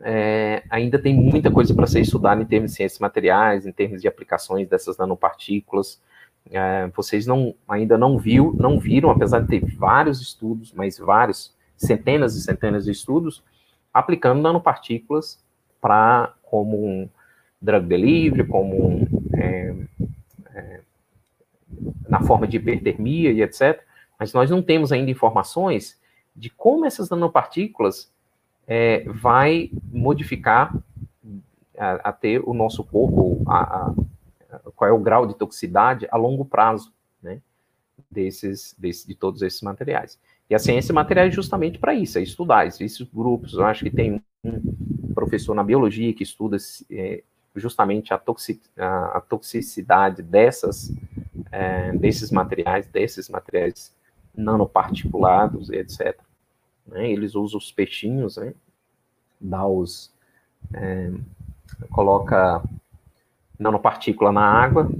é, ainda tem muita coisa para ser estudada em termos de ciências materiais, em termos de aplicações dessas nanopartículas. É, vocês não, ainda não viu, não viram, apesar de ter vários estudos, mas vários centenas e centenas de estudos aplicando nanopartículas para como um drug delivery, como um, é, é, na forma de hipertermia e etc. Mas nós não temos ainda informações de como essas nanopartículas é, vai modificar a, ter o nosso corpo, a, a, qual é o grau de toxicidade a longo prazo, né, desses, desse, de todos esses materiais. E a ciência material é justamente para isso, é estudar esses grupos. Eu acho que tem um professor na biologia que estuda é, justamente a, a, a, toxicidade dessas, é, desses materiais, desses materiais nanoparticulados, etc. Né? Eles usam os peixinhos, né? dá os, é, coloca nanopartícula na água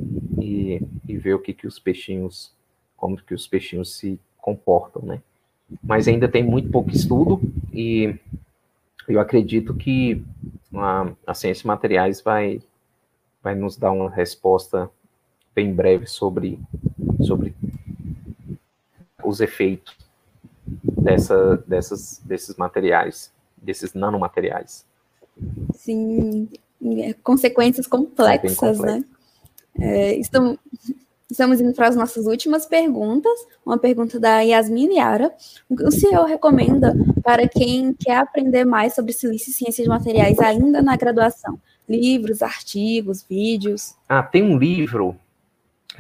e, e vê o que, que os peixinhos, como que os peixinhos se comportam, né? Mas ainda tem muito pouco estudo e eu acredito que a, a ciência materiais vai, vai nos dar uma resposta bem breve sobre, sobre os efeitos dessa, dessas, desses materiais, desses nanomateriais. Sim, é, consequências complexas, né? É, estamos, estamos indo para as nossas últimas perguntas. Uma pergunta da Yasmin Yara. O que o senhor recomenda para quem quer aprender mais sobre silício e ciências de materiais ainda na graduação? Livros, artigos, vídeos? Ah, tem um livro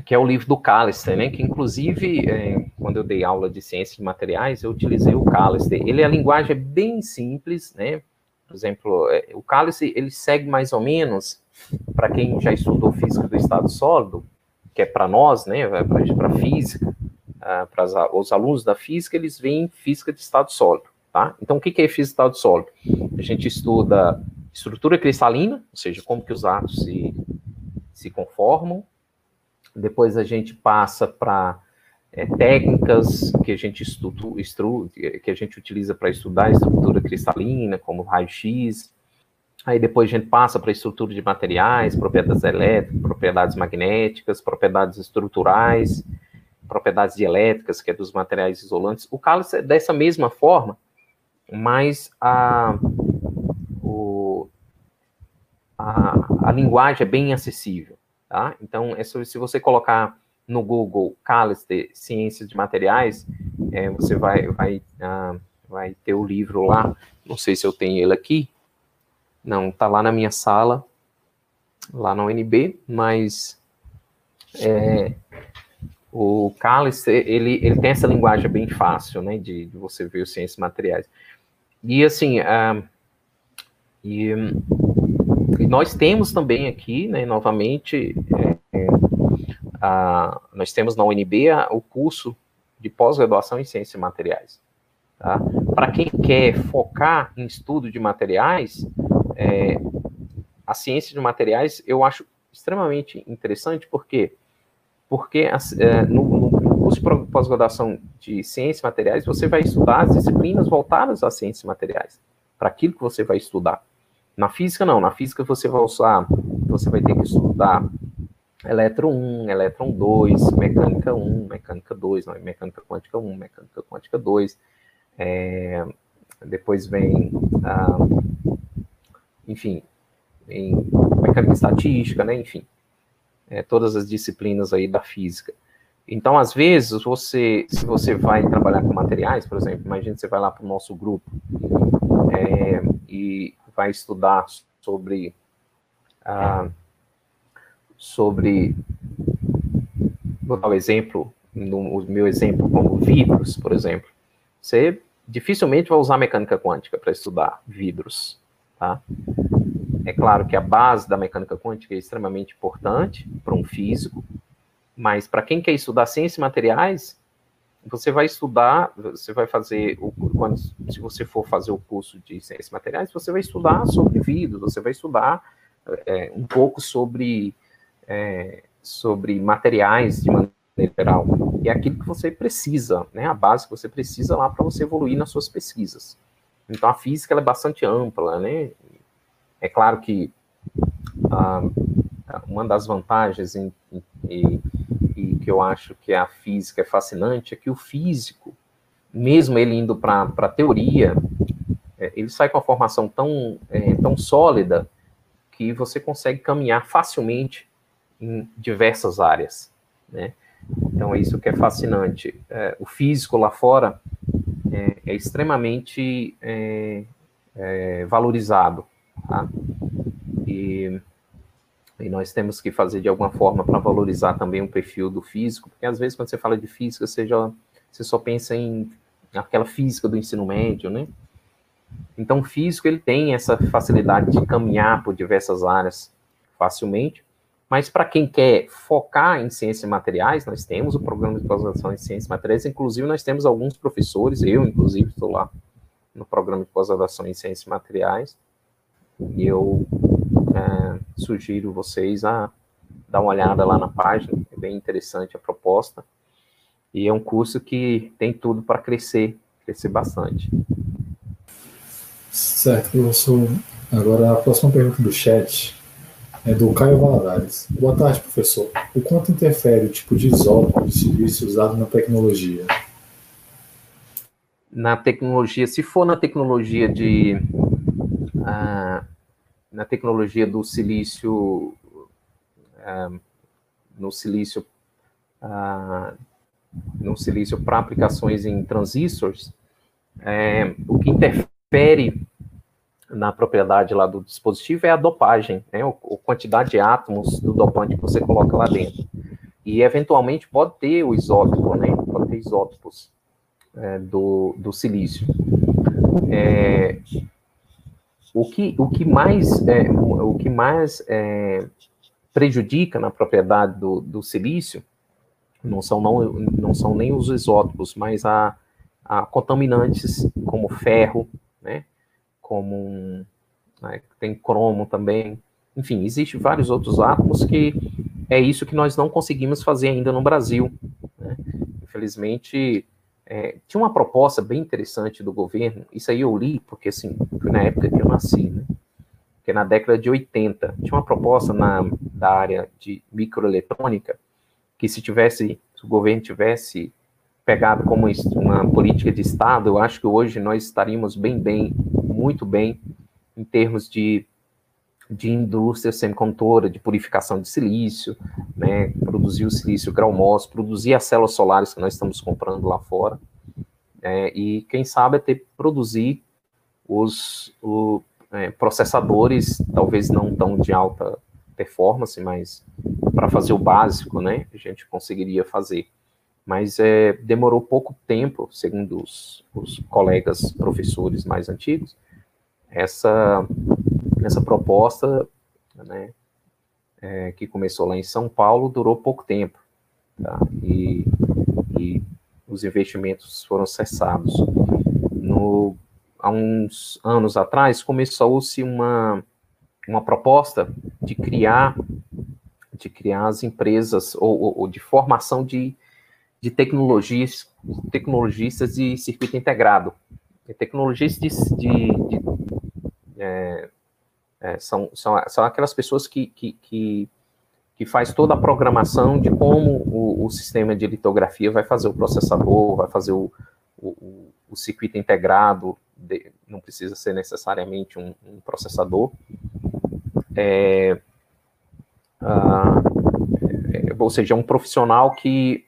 que é o livro do Callister, né? Que inclusive, é, quando eu dei aula de ciências de materiais, eu utilizei o Callister. Ele a linguagem é bem simples, né? Por exemplo, é, o cálice, ele segue mais ou menos, para quem já estudou física do estado sólido, que é para nós, né, para física, uh, para os alunos da física, eles veem física de estado sólido, tá? Então, o que, que é física de estado sólido? A gente estuda estrutura cristalina, ou seja, como que os átomos se, se conformam, depois a gente passa para é, técnicas que a gente estuda, que a gente utiliza para estudar estrutura cristalina, como raio-x. Aí depois a gente passa para estrutura de materiais, propriedades elétricas, propriedades magnéticas, propriedades estruturais, propriedades dielétricas, que é dos materiais isolantes. O cálice é dessa mesma forma, mas a, o, a, a linguagem é bem acessível. Tá? Então, é se você colocar no Google Callister Ciências de Materiais, é, você vai, vai, ah, vai ter o livro lá. Não sei se eu tenho ele aqui. Não, tá lá na minha sala, lá na UNB, mas é, o Callister, ele, ele tem essa linguagem bem fácil, né, de, de você ver os ciências materiais. E assim, ah, e, e, nós temos também aqui, né, novamente, é nós temos na UNB a, o curso de pós-graduação em ciências materiais. Tá? Para quem quer focar em estudo de materiais, é, a ciência de materiais eu acho extremamente interessante, porque porque é, no, no, curso de pós-graduação de ciências materiais você vai estudar as disciplinas voltadas às ciências materiais, para aquilo que você vai estudar. Na física não, na física você vai usar, você vai ter que estudar elétron 1, elétron 2, mecânica 1, mecânica 2, não, mecânica quântica 1, mecânica quântica 2. É, depois vem, ah, enfim, em mecânica estatística, né, enfim, é, todas as disciplinas aí da física. Então, às vezes, você, se você vai trabalhar com materiais, por exemplo, imagine você vai lá para o nosso grupo é, e vai estudar sobre ah, sobre, vou dar o um exemplo, no meu exemplo como vidros, por exemplo. Você dificilmente vai usar mecânica quântica para estudar vidros, tá? É claro que a base da mecânica quântica é extremamente importante para um físico, mas para quem quer estudar ciências materiais, você vai estudar, você vai fazer, o, quando, se você for fazer o curso de ciências materiais, você vai estudar sobre vidros, você vai estudar é, um pouco sobre é, sobre materiais de maneira geral. É aquilo que você precisa, né? A base que você precisa lá para você evoluir nas suas pesquisas. Então a física é bastante ampla, né? É claro que ah, uma das vantagens em, em, e que eu acho que a física é fascinante é que o físico mesmo ele indo para a teoria, é, ele sai com uma formação tão, é, tão sólida que você consegue caminhar facilmente em diversas áreas, né? Então, é isso que é fascinante. É, o físico lá fora é, é extremamente é, é, valorizado, tá? E, e, nós temos que fazer de alguma forma para valorizar também o perfil do físico, porque às vezes quando você fala de física, você, já, você só pensa em aquela física do ensino médio, né? Então, o físico ele tem essa facilidade de caminhar por diversas áreas facilmente, mas para quem quer focar em ciências materiais, nós temos o programa de pós-graduação em ciências materiais, inclusive nós temos alguns professores, eu inclusive estou lá no programa de pós-graduação em ciências materiais, e eu é, sugiro vocês a dar uma olhada lá na página, é bem interessante a proposta, e é um curso que tem tudo para crescer, crescer bastante. Certo, professor. Agora a próxima pergunta do chat é do Caio Valadares. Boa tarde, professor. O quanto interfere o tipo de isótopo de silício usado na tecnologia? Na tecnologia, se for na tecnologia de uh, na tecnologia do silício uh, no silício uh, no silício para aplicações em transistores, é, o que interfere na propriedade lá do dispositivo é a dopagem, né, a quantidade de átomos do dopante que você coloca lá dentro. E, eventualmente, pode ter o isótopo, né, pode ter isótopos é, do, do silício. É, o, que, o que mais, é, o que mais é, prejudica na propriedade do, do silício não são, não, não são nem os isótopos, mas a, contaminantes como ferro, né? Como né? tem cromo também. Enfim, existem vários outros átomos que é isso que nós não conseguimos fazer ainda no Brasil. Né? Infelizmente, é, tinha uma proposta bem interessante do governo, isso aí eu li, porque assim, foi na época que eu nasci, né? que é na década de 80, tinha uma proposta na, da área de microeletrônica, que se tivesse, se o governo tivesse pegado como uma política de Estado, eu acho que hoje nós estaríamos bem, bem, muito bem, em termos de, de indústria semicondutora, de purificação de silício, né, produzir o silício grão-mosso, produzir as células solares que nós estamos comprando lá fora, é, e quem sabe até produzir os o, é, processadores, talvez não tão de alta performance, mas para fazer o básico, né, a gente conseguiria fazer. Mas é, demorou pouco tempo, segundo os, os, colegas professores mais antigos, essa, essa proposta, né, é, que começou lá em São Paulo, durou pouco tempo, tá? e, e os investimentos foram cessados. No, há uns anos atrás, começou-se uma, uma proposta de criar de criar as empresas, ou, ou, ou de formação de de tecnologias, tecnologistas de circuito integrado. Tecnologistas de, de, de é, é, são, são, são aquelas pessoas que, que, que, que, faz toda a programação de como o, o, sistema de litografia vai fazer o processador, vai fazer o, o, o circuito integrado, de, não precisa ser necessariamente um, um processador. É, ah, é, ou seja, é um profissional que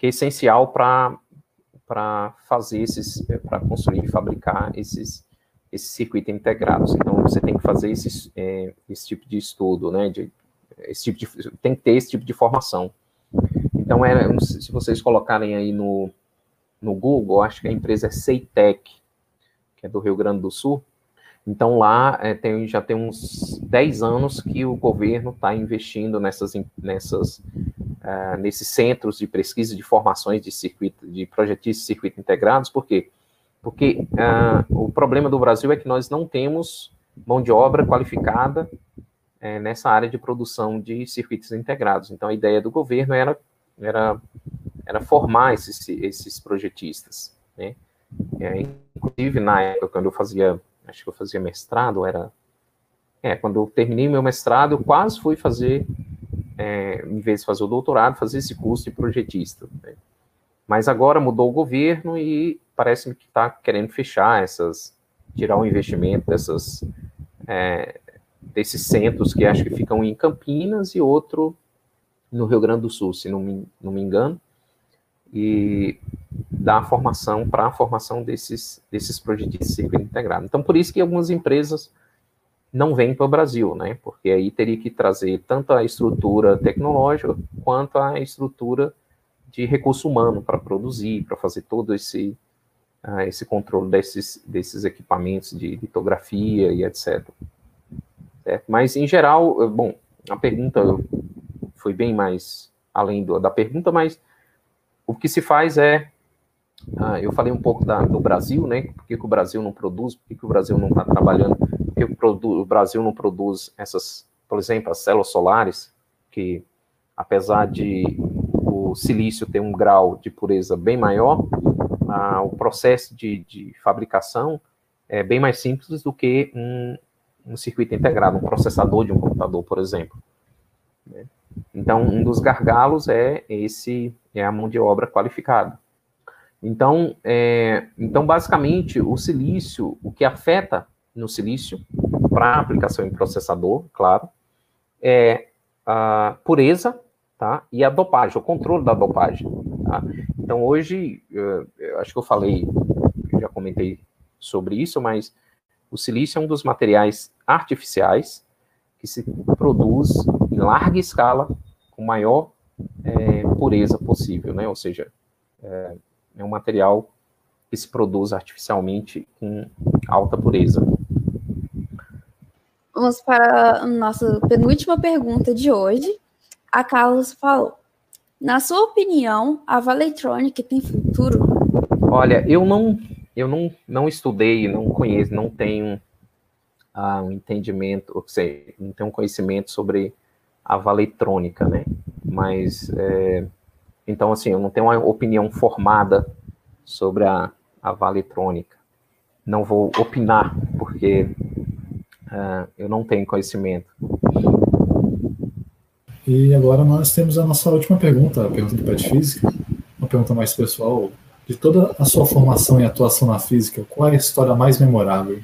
que é essencial para fazer esses, para construir e fabricar esses, esses circuitos integrados. Então, você tem que fazer esse, é, esse tipo de estudo, né? De, esse tipo de, tem que ter esse tipo de formação. Então, é, se vocês colocarem aí no, no Google, acho que a empresa é Ceitec, que é do Rio Grande do Sul. Então, lá é, tem, já tem uns 10 anos que o governo está investindo nessas, nessas uh, nesses centros de pesquisa de formações de circuito, de projetistas de circuito integrados, por quê? Porque uh, o problema do Brasil é que nós não temos mão de obra qualificada uh, nessa área de produção de circuitos integrados. Então, a ideia do governo era, era, era formar esses, esses projetistas, né? É, inclusive, na época, quando eu fazia, acho que eu fazia mestrado, era... É, quando eu terminei meu mestrado, eu quase fui fazer é, em vez de fazer o doutorado, fazer esse curso de projetista. Né? Mas agora mudou o governo e parece-me que está querendo fechar essas, tirar o investimento dessas, é, desses centros que acho que ficam em Campinas e outro no Rio Grande do Sul, se não me, não me engano, e dar formação para a formação desses, desses projetistas de circuito integrado. Então, por isso que algumas empresas não vêm para o Brasil, né? Porque aí teria que trazer tanto a estrutura tecnológica quanto a estrutura de recurso humano para produzir, para fazer todo esse, uh, esse controle desses, desses equipamentos de litografia e etc. Certo? Mas, em geral, bom, a pergunta foi bem mais além do, da pergunta, mas o que se faz é, uh, eu falei um pouco da, do Brasil, né? Por que, que o Brasil não produz, por que, que o Brasil não está trabalhando, por que o, o Brasil não produz essas, por exemplo, as células solares, que apesar de o silício ter um grau de pureza bem maior, o processo de, de, fabricação é bem mais simples do que um, um, circuito integrado, um processador de um computador, por exemplo. Então, um dos gargalos é esse é a mão de obra qualificada. Então, é, então basicamente, o silício, o que afeta no silício, para aplicação em processador, claro, é a pureza tá? E a dopagem, o controle da dopagem. Tá? Então, hoje, eu acho que eu falei, já comentei sobre isso, mas o silício é um dos materiais artificiais que se produz em larga escala, com maior é, pureza possível, né? Ou seja, é, é um material que se produz artificialmente com alta pureza. Vamos para a nossa penúltima pergunta de hoje, a Carlos falou. Na sua opinião, a Valetronic tem futuro? Olha, eu não, eu não, não estudei, não conheço, não tenho ah, um entendimento, ou seja, não tenho um conhecimento sobre a Valetrônica, né? Mas, é, então, assim, eu não tenho uma opinião formada sobre a, a Valetrônica. Não vou opinar, porque uh, eu não tenho conhecimento. E agora nós temos a nossa última pergunta, a pergunta do PET Física, uma pergunta mais pessoal. De toda a sua formação e atuação na física, qual é a história mais memorável?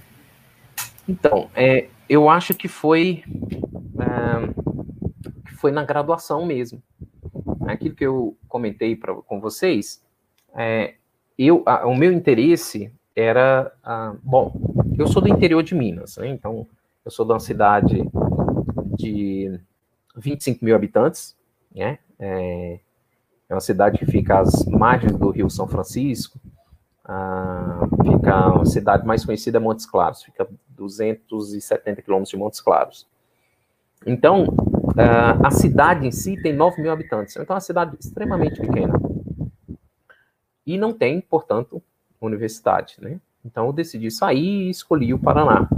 Então, é, eu acho que foi, é, foi na graduação mesmo. Aquilo que eu comentei pra, com vocês, é, eu, a, o meu interesse era, a, bom, eu sou do interior de Minas, né, então eu sou de uma cidade de 25 mil habitantes, né? É, é uma cidade que fica às margens do Rio São Francisco. Ah, fica a cidade mais conhecida é Montes Claros, fica 270 quilômetros de Montes Claros. Então, ah, a cidade em si tem 9 mil habitantes, então é uma cidade extremamente pequena. E não tem, portanto, universidade, né? Então eu decidi sair e escolhi o Paraná,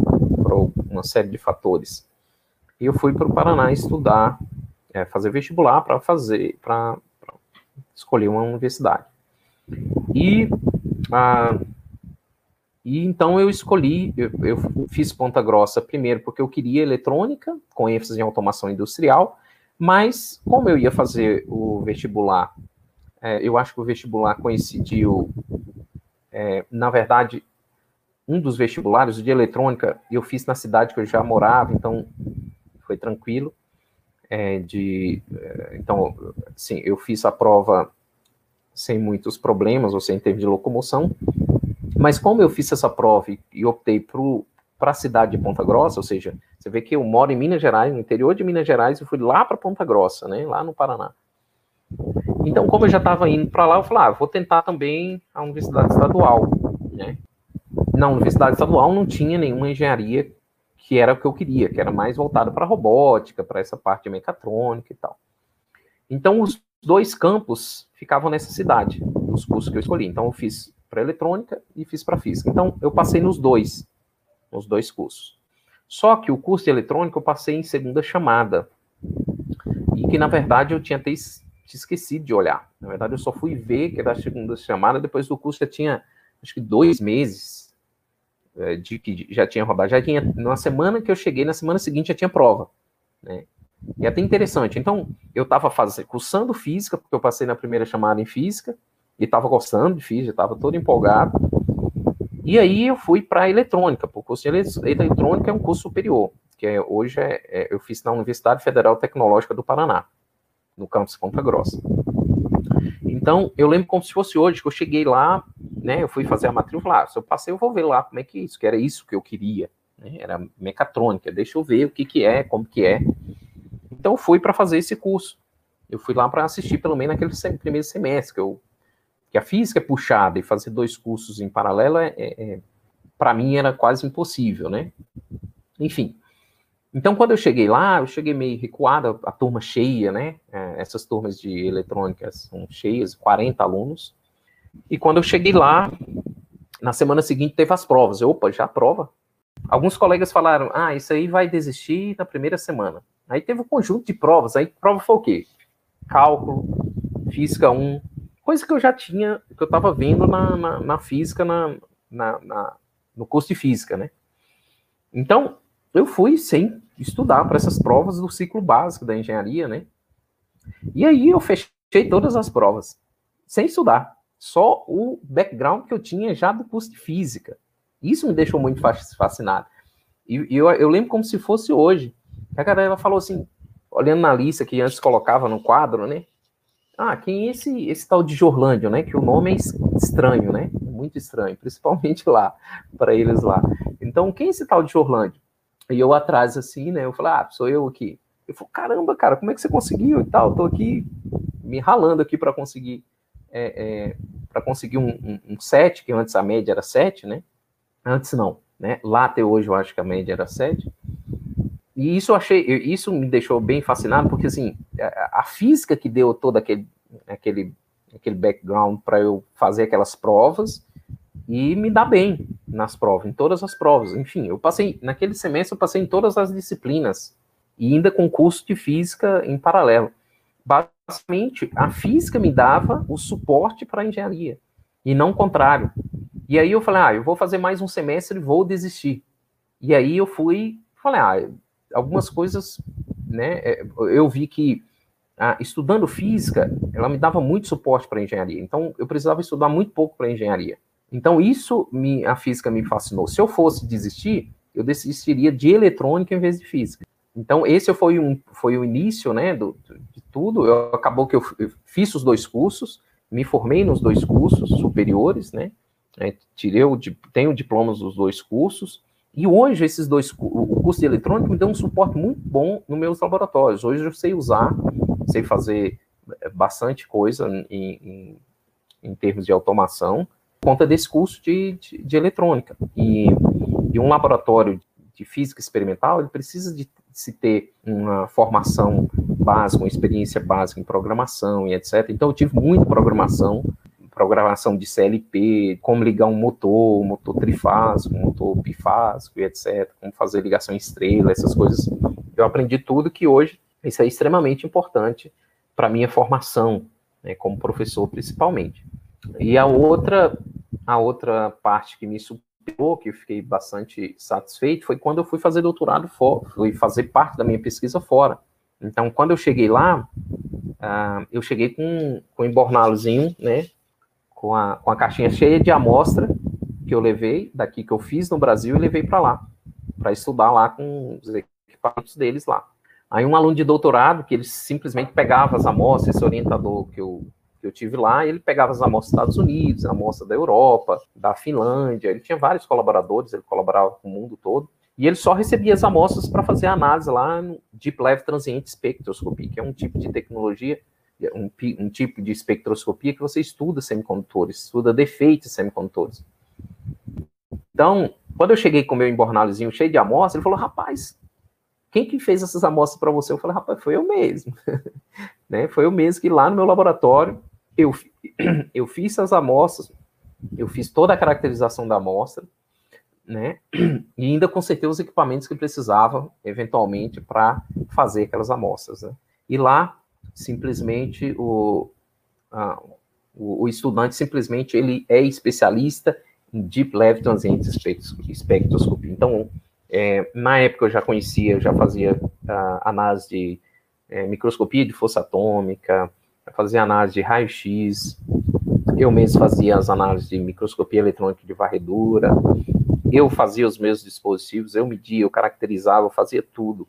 por uma série de fatores. E eu fui para o Paraná estudar, é, fazer vestibular para fazer, para escolher uma universidade. E, ah, e então eu escolhi, eu, eu, fiz Ponta Grossa primeiro porque eu queria eletrônica, com ênfase em automação industrial, mas como eu ia fazer o vestibular, é, eu acho que o vestibular coincidiu, é, na verdade, um dos vestibulares, de eletrônica, eu fiz na cidade que eu já morava, então foi tranquilo. É, de, é, então, sim, eu fiz a prova sem muitos problemas, ou sem termos de locomoção, mas como eu fiz essa prova e, e optei para a cidade de Ponta Grossa, ou seja, você vê que eu moro em Minas Gerais, no interior de Minas Gerais, e fui lá para Ponta Grossa, né, lá no Paraná. Então, como eu já estava indo para lá, eu falei, ah, vou tentar também a Universidade Estadual, né? Na Universidade Estadual não tinha nenhuma engenharia que era o que eu queria, que era mais voltado para robótica, para essa parte de mecatrônica e tal. Então, os dois campos ficavam nessa cidade, nos cursos que eu escolhi. Então, eu fiz para eletrônica e fiz para física. Então, eu passei nos dois, nos dois cursos. Só que o curso de eletrônica eu passei em segunda chamada. E que, na verdade, eu tinha até esquecido de olhar. Na verdade, eu só fui ver que era a segunda chamada, depois do curso já tinha, acho que dois meses de que já tinha rodado, já tinha, na semana que eu cheguei, na semana seguinte já tinha prova, né? E é até interessante. Então, eu estava cursando física, porque eu passei na primeira chamada em física, e estava gostando de física, estava todo empolgado. E aí eu fui para eletrônica, porque o curso de eletrônica é um curso superior, que é, hoje é, é, eu fiz na Universidade Federal Tecnológica do Paraná, no campus Ponta Grossa. Então, eu lembro como se fosse hoje, que eu cheguei lá, né, eu fui fazer a matrícula, ah, se eu passei, eu vou ver lá como é que é isso, que era isso que eu queria, né, era mecatrônica, deixa eu ver o que que é, como que é. Então, eu fui para fazer esse curso. Eu fui lá para assistir, pelo menos, naquele primeiro semestre, que, eu, que a física é puxada, e fazer dois cursos em paralelo, é, é, é para mim, era quase impossível, né? Enfim, então, quando eu cheguei lá, eu cheguei meio recuado, a turma cheia, né? É, essas turmas de eletrônicas são cheias, 40 alunos. E quando eu cheguei lá, na semana seguinte teve as provas. Eu, opa, já prova? Alguns colegas falaram, ah, isso aí vai desistir na primeira semana. Aí teve um conjunto de provas. Aí prova foi o quê? Cálculo, física 1, coisa que eu já tinha, que eu estava vendo na, na, na física, na, na, na, no curso de física, né? Então, eu fui sem estudar para essas provas do ciclo básico da engenharia, né? E aí eu fechei todas as provas, sem estudar. Só o background que eu tinha já do curso de física. Isso me deixou muito fascinado. E, eu, eu lembro como se fosse hoje. A galera falou assim, olhando na lista que antes colocava no quadro, né? Ah, quem é esse, esse tal de Jorlândia, né? Que o nome é estranho, né? Muito estranho, principalmente lá, para eles lá. Então, quem é esse tal de Jorlândia? E eu atrás, assim, né? Eu falei, ah, sou eu aqui. Eu falei, caramba, cara, como é que você conseguiu e tal? Tô aqui me ralando aqui para conseguir é, é, para conseguir um, um, um 7, que antes a média era 7, né? Antes não, né? Lá até hoje eu acho que a média era 7. E isso eu achei, isso me deixou bem fascinado, porque assim, a, a física que deu todo aquele, aquele, aquele background para eu fazer aquelas provas e me dar bem nas provas, em todas as provas. Enfim, eu passei, naquele semestre, eu passei em todas as disciplinas, e ainda com curso de física em paralelo. Basicamente, a física me dava o suporte para a engenharia, e não o contrário. E aí eu falei, ah, eu vou fazer mais um semestre e vou desistir. E aí eu fui, falei, ah, algumas coisas, né, é, eu vi que ah, estudando física, ela me dava muito suporte para engenharia. Então, eu precisava estudar muito pouco para engenharia. Então, isso me, a física me fascinou. Se eu fosse desistir, eu desistiria de eletrônica em vez de física. Então, esse foi, um, foi o início né, do, de tudo. Eu, acabou que eu, eu fiz os dois cursos, me formei nos dois cursos superiores, né? É, tirei o, tenho diplomas dos dois cursos, e hoje esses dois, o curso de eletrônica me deu um suporte muito bom nos meus laboratórios. Hoje eu sei usar, sei fazer é, bastante coisa em, em, em termos de automação, conta desse curso de, de, de eletrônica. E, e, um laboratório de física experimental, ele precisa de, se ter uma formação básica, uma experiência básica em programação e etc. Então, eu tive muita programação, programação de CLP, como ligar um motor, um motor trifásico, um motor bifásico e etc., como fazer ligação estrela, essas coisas. Eu aprendi tudo que hoje, isso é extremamente importante para minha formação, né, como professor principalmente. E a outra, a outra parte que me superou, que eu fiquei bastante satisfeito, foi quando eu fui fazer doutorado fora, fui fazer parte da minha pesquisa fora. Então, quando eu cheguei lá, uh, eu cheguei com, com um embornalozinho, né, com a, com a caixinha cheia de amostra que eu levei, daqui que eu fiz no Brasil, e levei para lá, para estudar lá com os equipamentos deles lá. Aí um aluno de doutorado, que ele simplesmente pegava as amostras, esse orientador que eu que eu tive lá, ele pegava as amostras dos Estados Unidos, amostras da Europa, da Finlândia, ele tinha vários colaboradores, ele colaborava com o mundo todo, e ele só recebia as amostras para fazer a análise lá no Deep Level Transient Spectroscopy, que é um tipo de tecnologia, um, um tipo de espectroscopia que você estuda semicondutores, estuda defeitos de semicondutores. Então, quando eu cheguei com o meu embornalhozinho cheio de amostras, ele falou, rapaz, quem que fez essas amostras para você? Eu falei, rapaz, foi eu mesmo. né? Foi eu mesmo que lá no meu laboratório eu, eu fiz as amostras, eu fiz toda a caracterização da amostra, né? E ainda consertei os equipamentos que precisava, eventualmente, para fazer aquelas amostras. Né? E lá, simplesmente, o, a, o, o, estudante, simplesmente, ele é especialista em Deep Level Transient Spectroscopy. Então, é, na época eu já conhecia, eu já fazia a, análise de é, microscopia de força atômica, fazer análise de raio-x, eu mesmo fazia as análises de microscopia eletrônica de varredura, eu fazia os meus dispositivos, eu media, eu caracterizava, eu fazia tudo.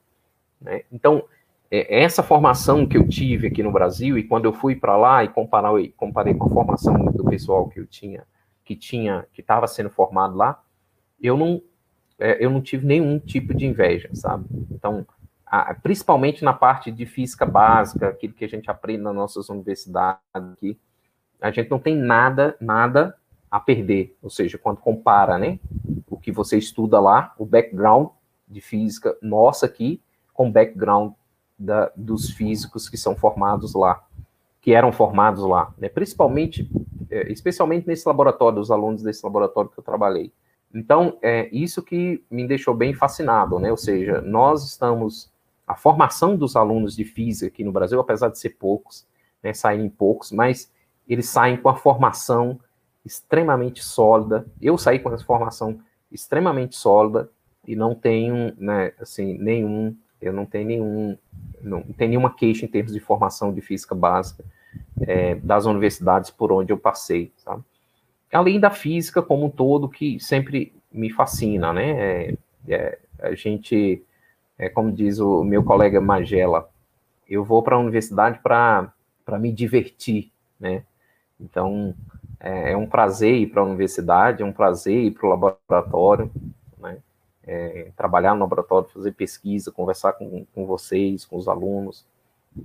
Né? Então, é, essa formação que eu tive aqui no Brasil, e quando eu fui para lá e comparei, comparei com a formação do pessoal que eu tinha, que tinha, que estava sendo formado lá, eu não, é, eu não tive nenhum tipo de inveja, sabe? Então, principalmente na parte de física básica, aquilo que a gente aprende nas nossas universidades aqui, a gente não tem nada, nada a perder. Ou seja, quando compara, né, o que você estuda lá, o background de física nossa aqui, com o background da, dos físicos que são formados lá, que eram formados lá, né, principalmente, é, especialmente nesse laboratório, os alunos desse laboratório que eu trabalhei. Então, é isso que me deixou bem fascinado, né? Ou seja, nós estamos a formação dos alunos de física aqui no Brasil, apesar de ser poucos, né, saírem poucos, mas eles saem com a formação extremamente sólida. Eu saí com essa formação extremamente sólida e não tenho, né, assim, nenhum, eu não tenho nenhum, não tenho nenhuma queixa em termos de formação de física básica é, das universidades por onde eu passei, sabe? Além da física como um todo, que sempre me fascina, né? É, é, a gente, é, como diz o meu colega Magela, eu vou para a universidade para me divertir, né? Então, é, é um prazer ir para a universidade, é um prazer ir para o laboratório, né? É, trabalhar no laboratório, fazer pesquisa, conversar com, com vocês, com os alunos.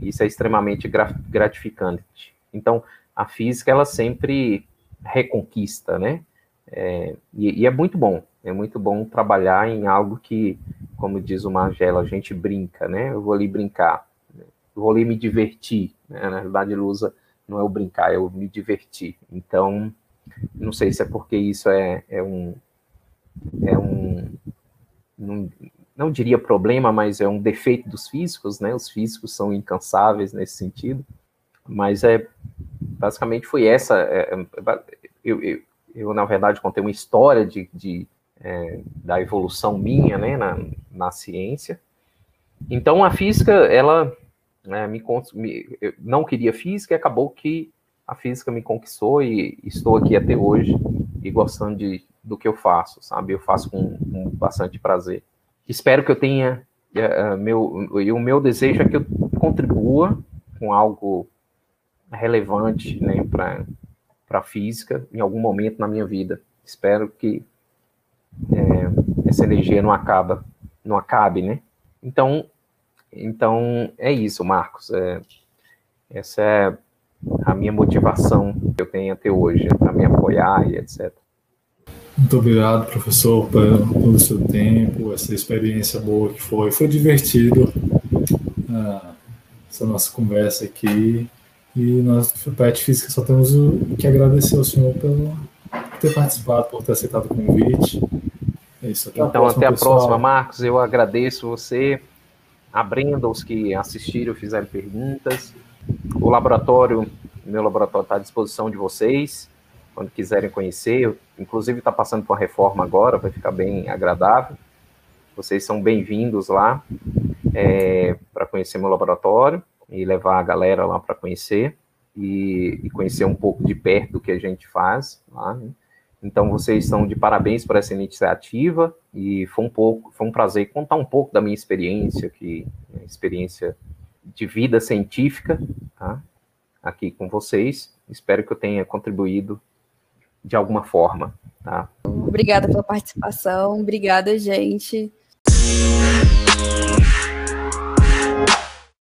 Isso é extremamente gratificante. Então, a física, ela sempre reconquista, né? É, e, e, é muito bom, é muito bom trabalhar em algo que, como diz o Magela, a gente brinca, né? Eu vou ali brincar, eu vou ali me divertir, né? Na verdade, ele usa não é o brincar, é o me divertir. Então, não sei se é porque isso é, é um. É um não, não diria problema, mas é um defeito dos físicos, né? Os físicos são incansáveis nesse sentido. Mas é basicamente foi essa. É, é eu, eu, eu, na verdade, contei uma história de, de é, da evolução minha né, na, na ciência. Então, a física, ela né, me, me, eu não queria física e acabou que a física me conquistou e estou aqui até hoje e gostando de, do que eu faço, sabe? Eu faço com, com bastante prazer. Espero que eu tenha uh, meu e o meu desejo é que eu contribua com algo relevante, né, para para física em algum momento na minha vida. Espero que é, essa energia não acaba, não acabe, né? Então então, é isso, Marcos. É, essa é a minha motivação que eu tenho até hoje, para me apoiar e etc. Muito obrigado, professor, pelo, seu tempo, essa experiência boa que foi. Foi divertido ah, essa nossa conversa aqui. E nós, do PET Física, só temos que agradecer ao senhor pelo, por ter participado, por ter aceitado o convite. É isso, até então, a próxima, até a pessoal. próxima, Marcos. Eu agradeço você abrindo aos que assistiram, fizeram perguntas. O laboratório, meu laboratório está à disposição de vocês, quando quiserem conhecer. Inclusive está passando por uma reforma agora, vai ficar bem agradável. Vocês são bem-vindos lá é, para conhecer meu laboratório e levar a galera lá para conhecer e, e, conhecer um pouco de perto do que a gente faz lá. Né? Então, vocês estão de parabéns por essa iniciativa e foi um pouco, foi um prazer contar um pouco da minha experiência, que experiência de vida científica, tá? aqui com vocês. Espero que eu tenha contribuído de alguma forma, tá? Obrigada pela participação, obrigada, gente.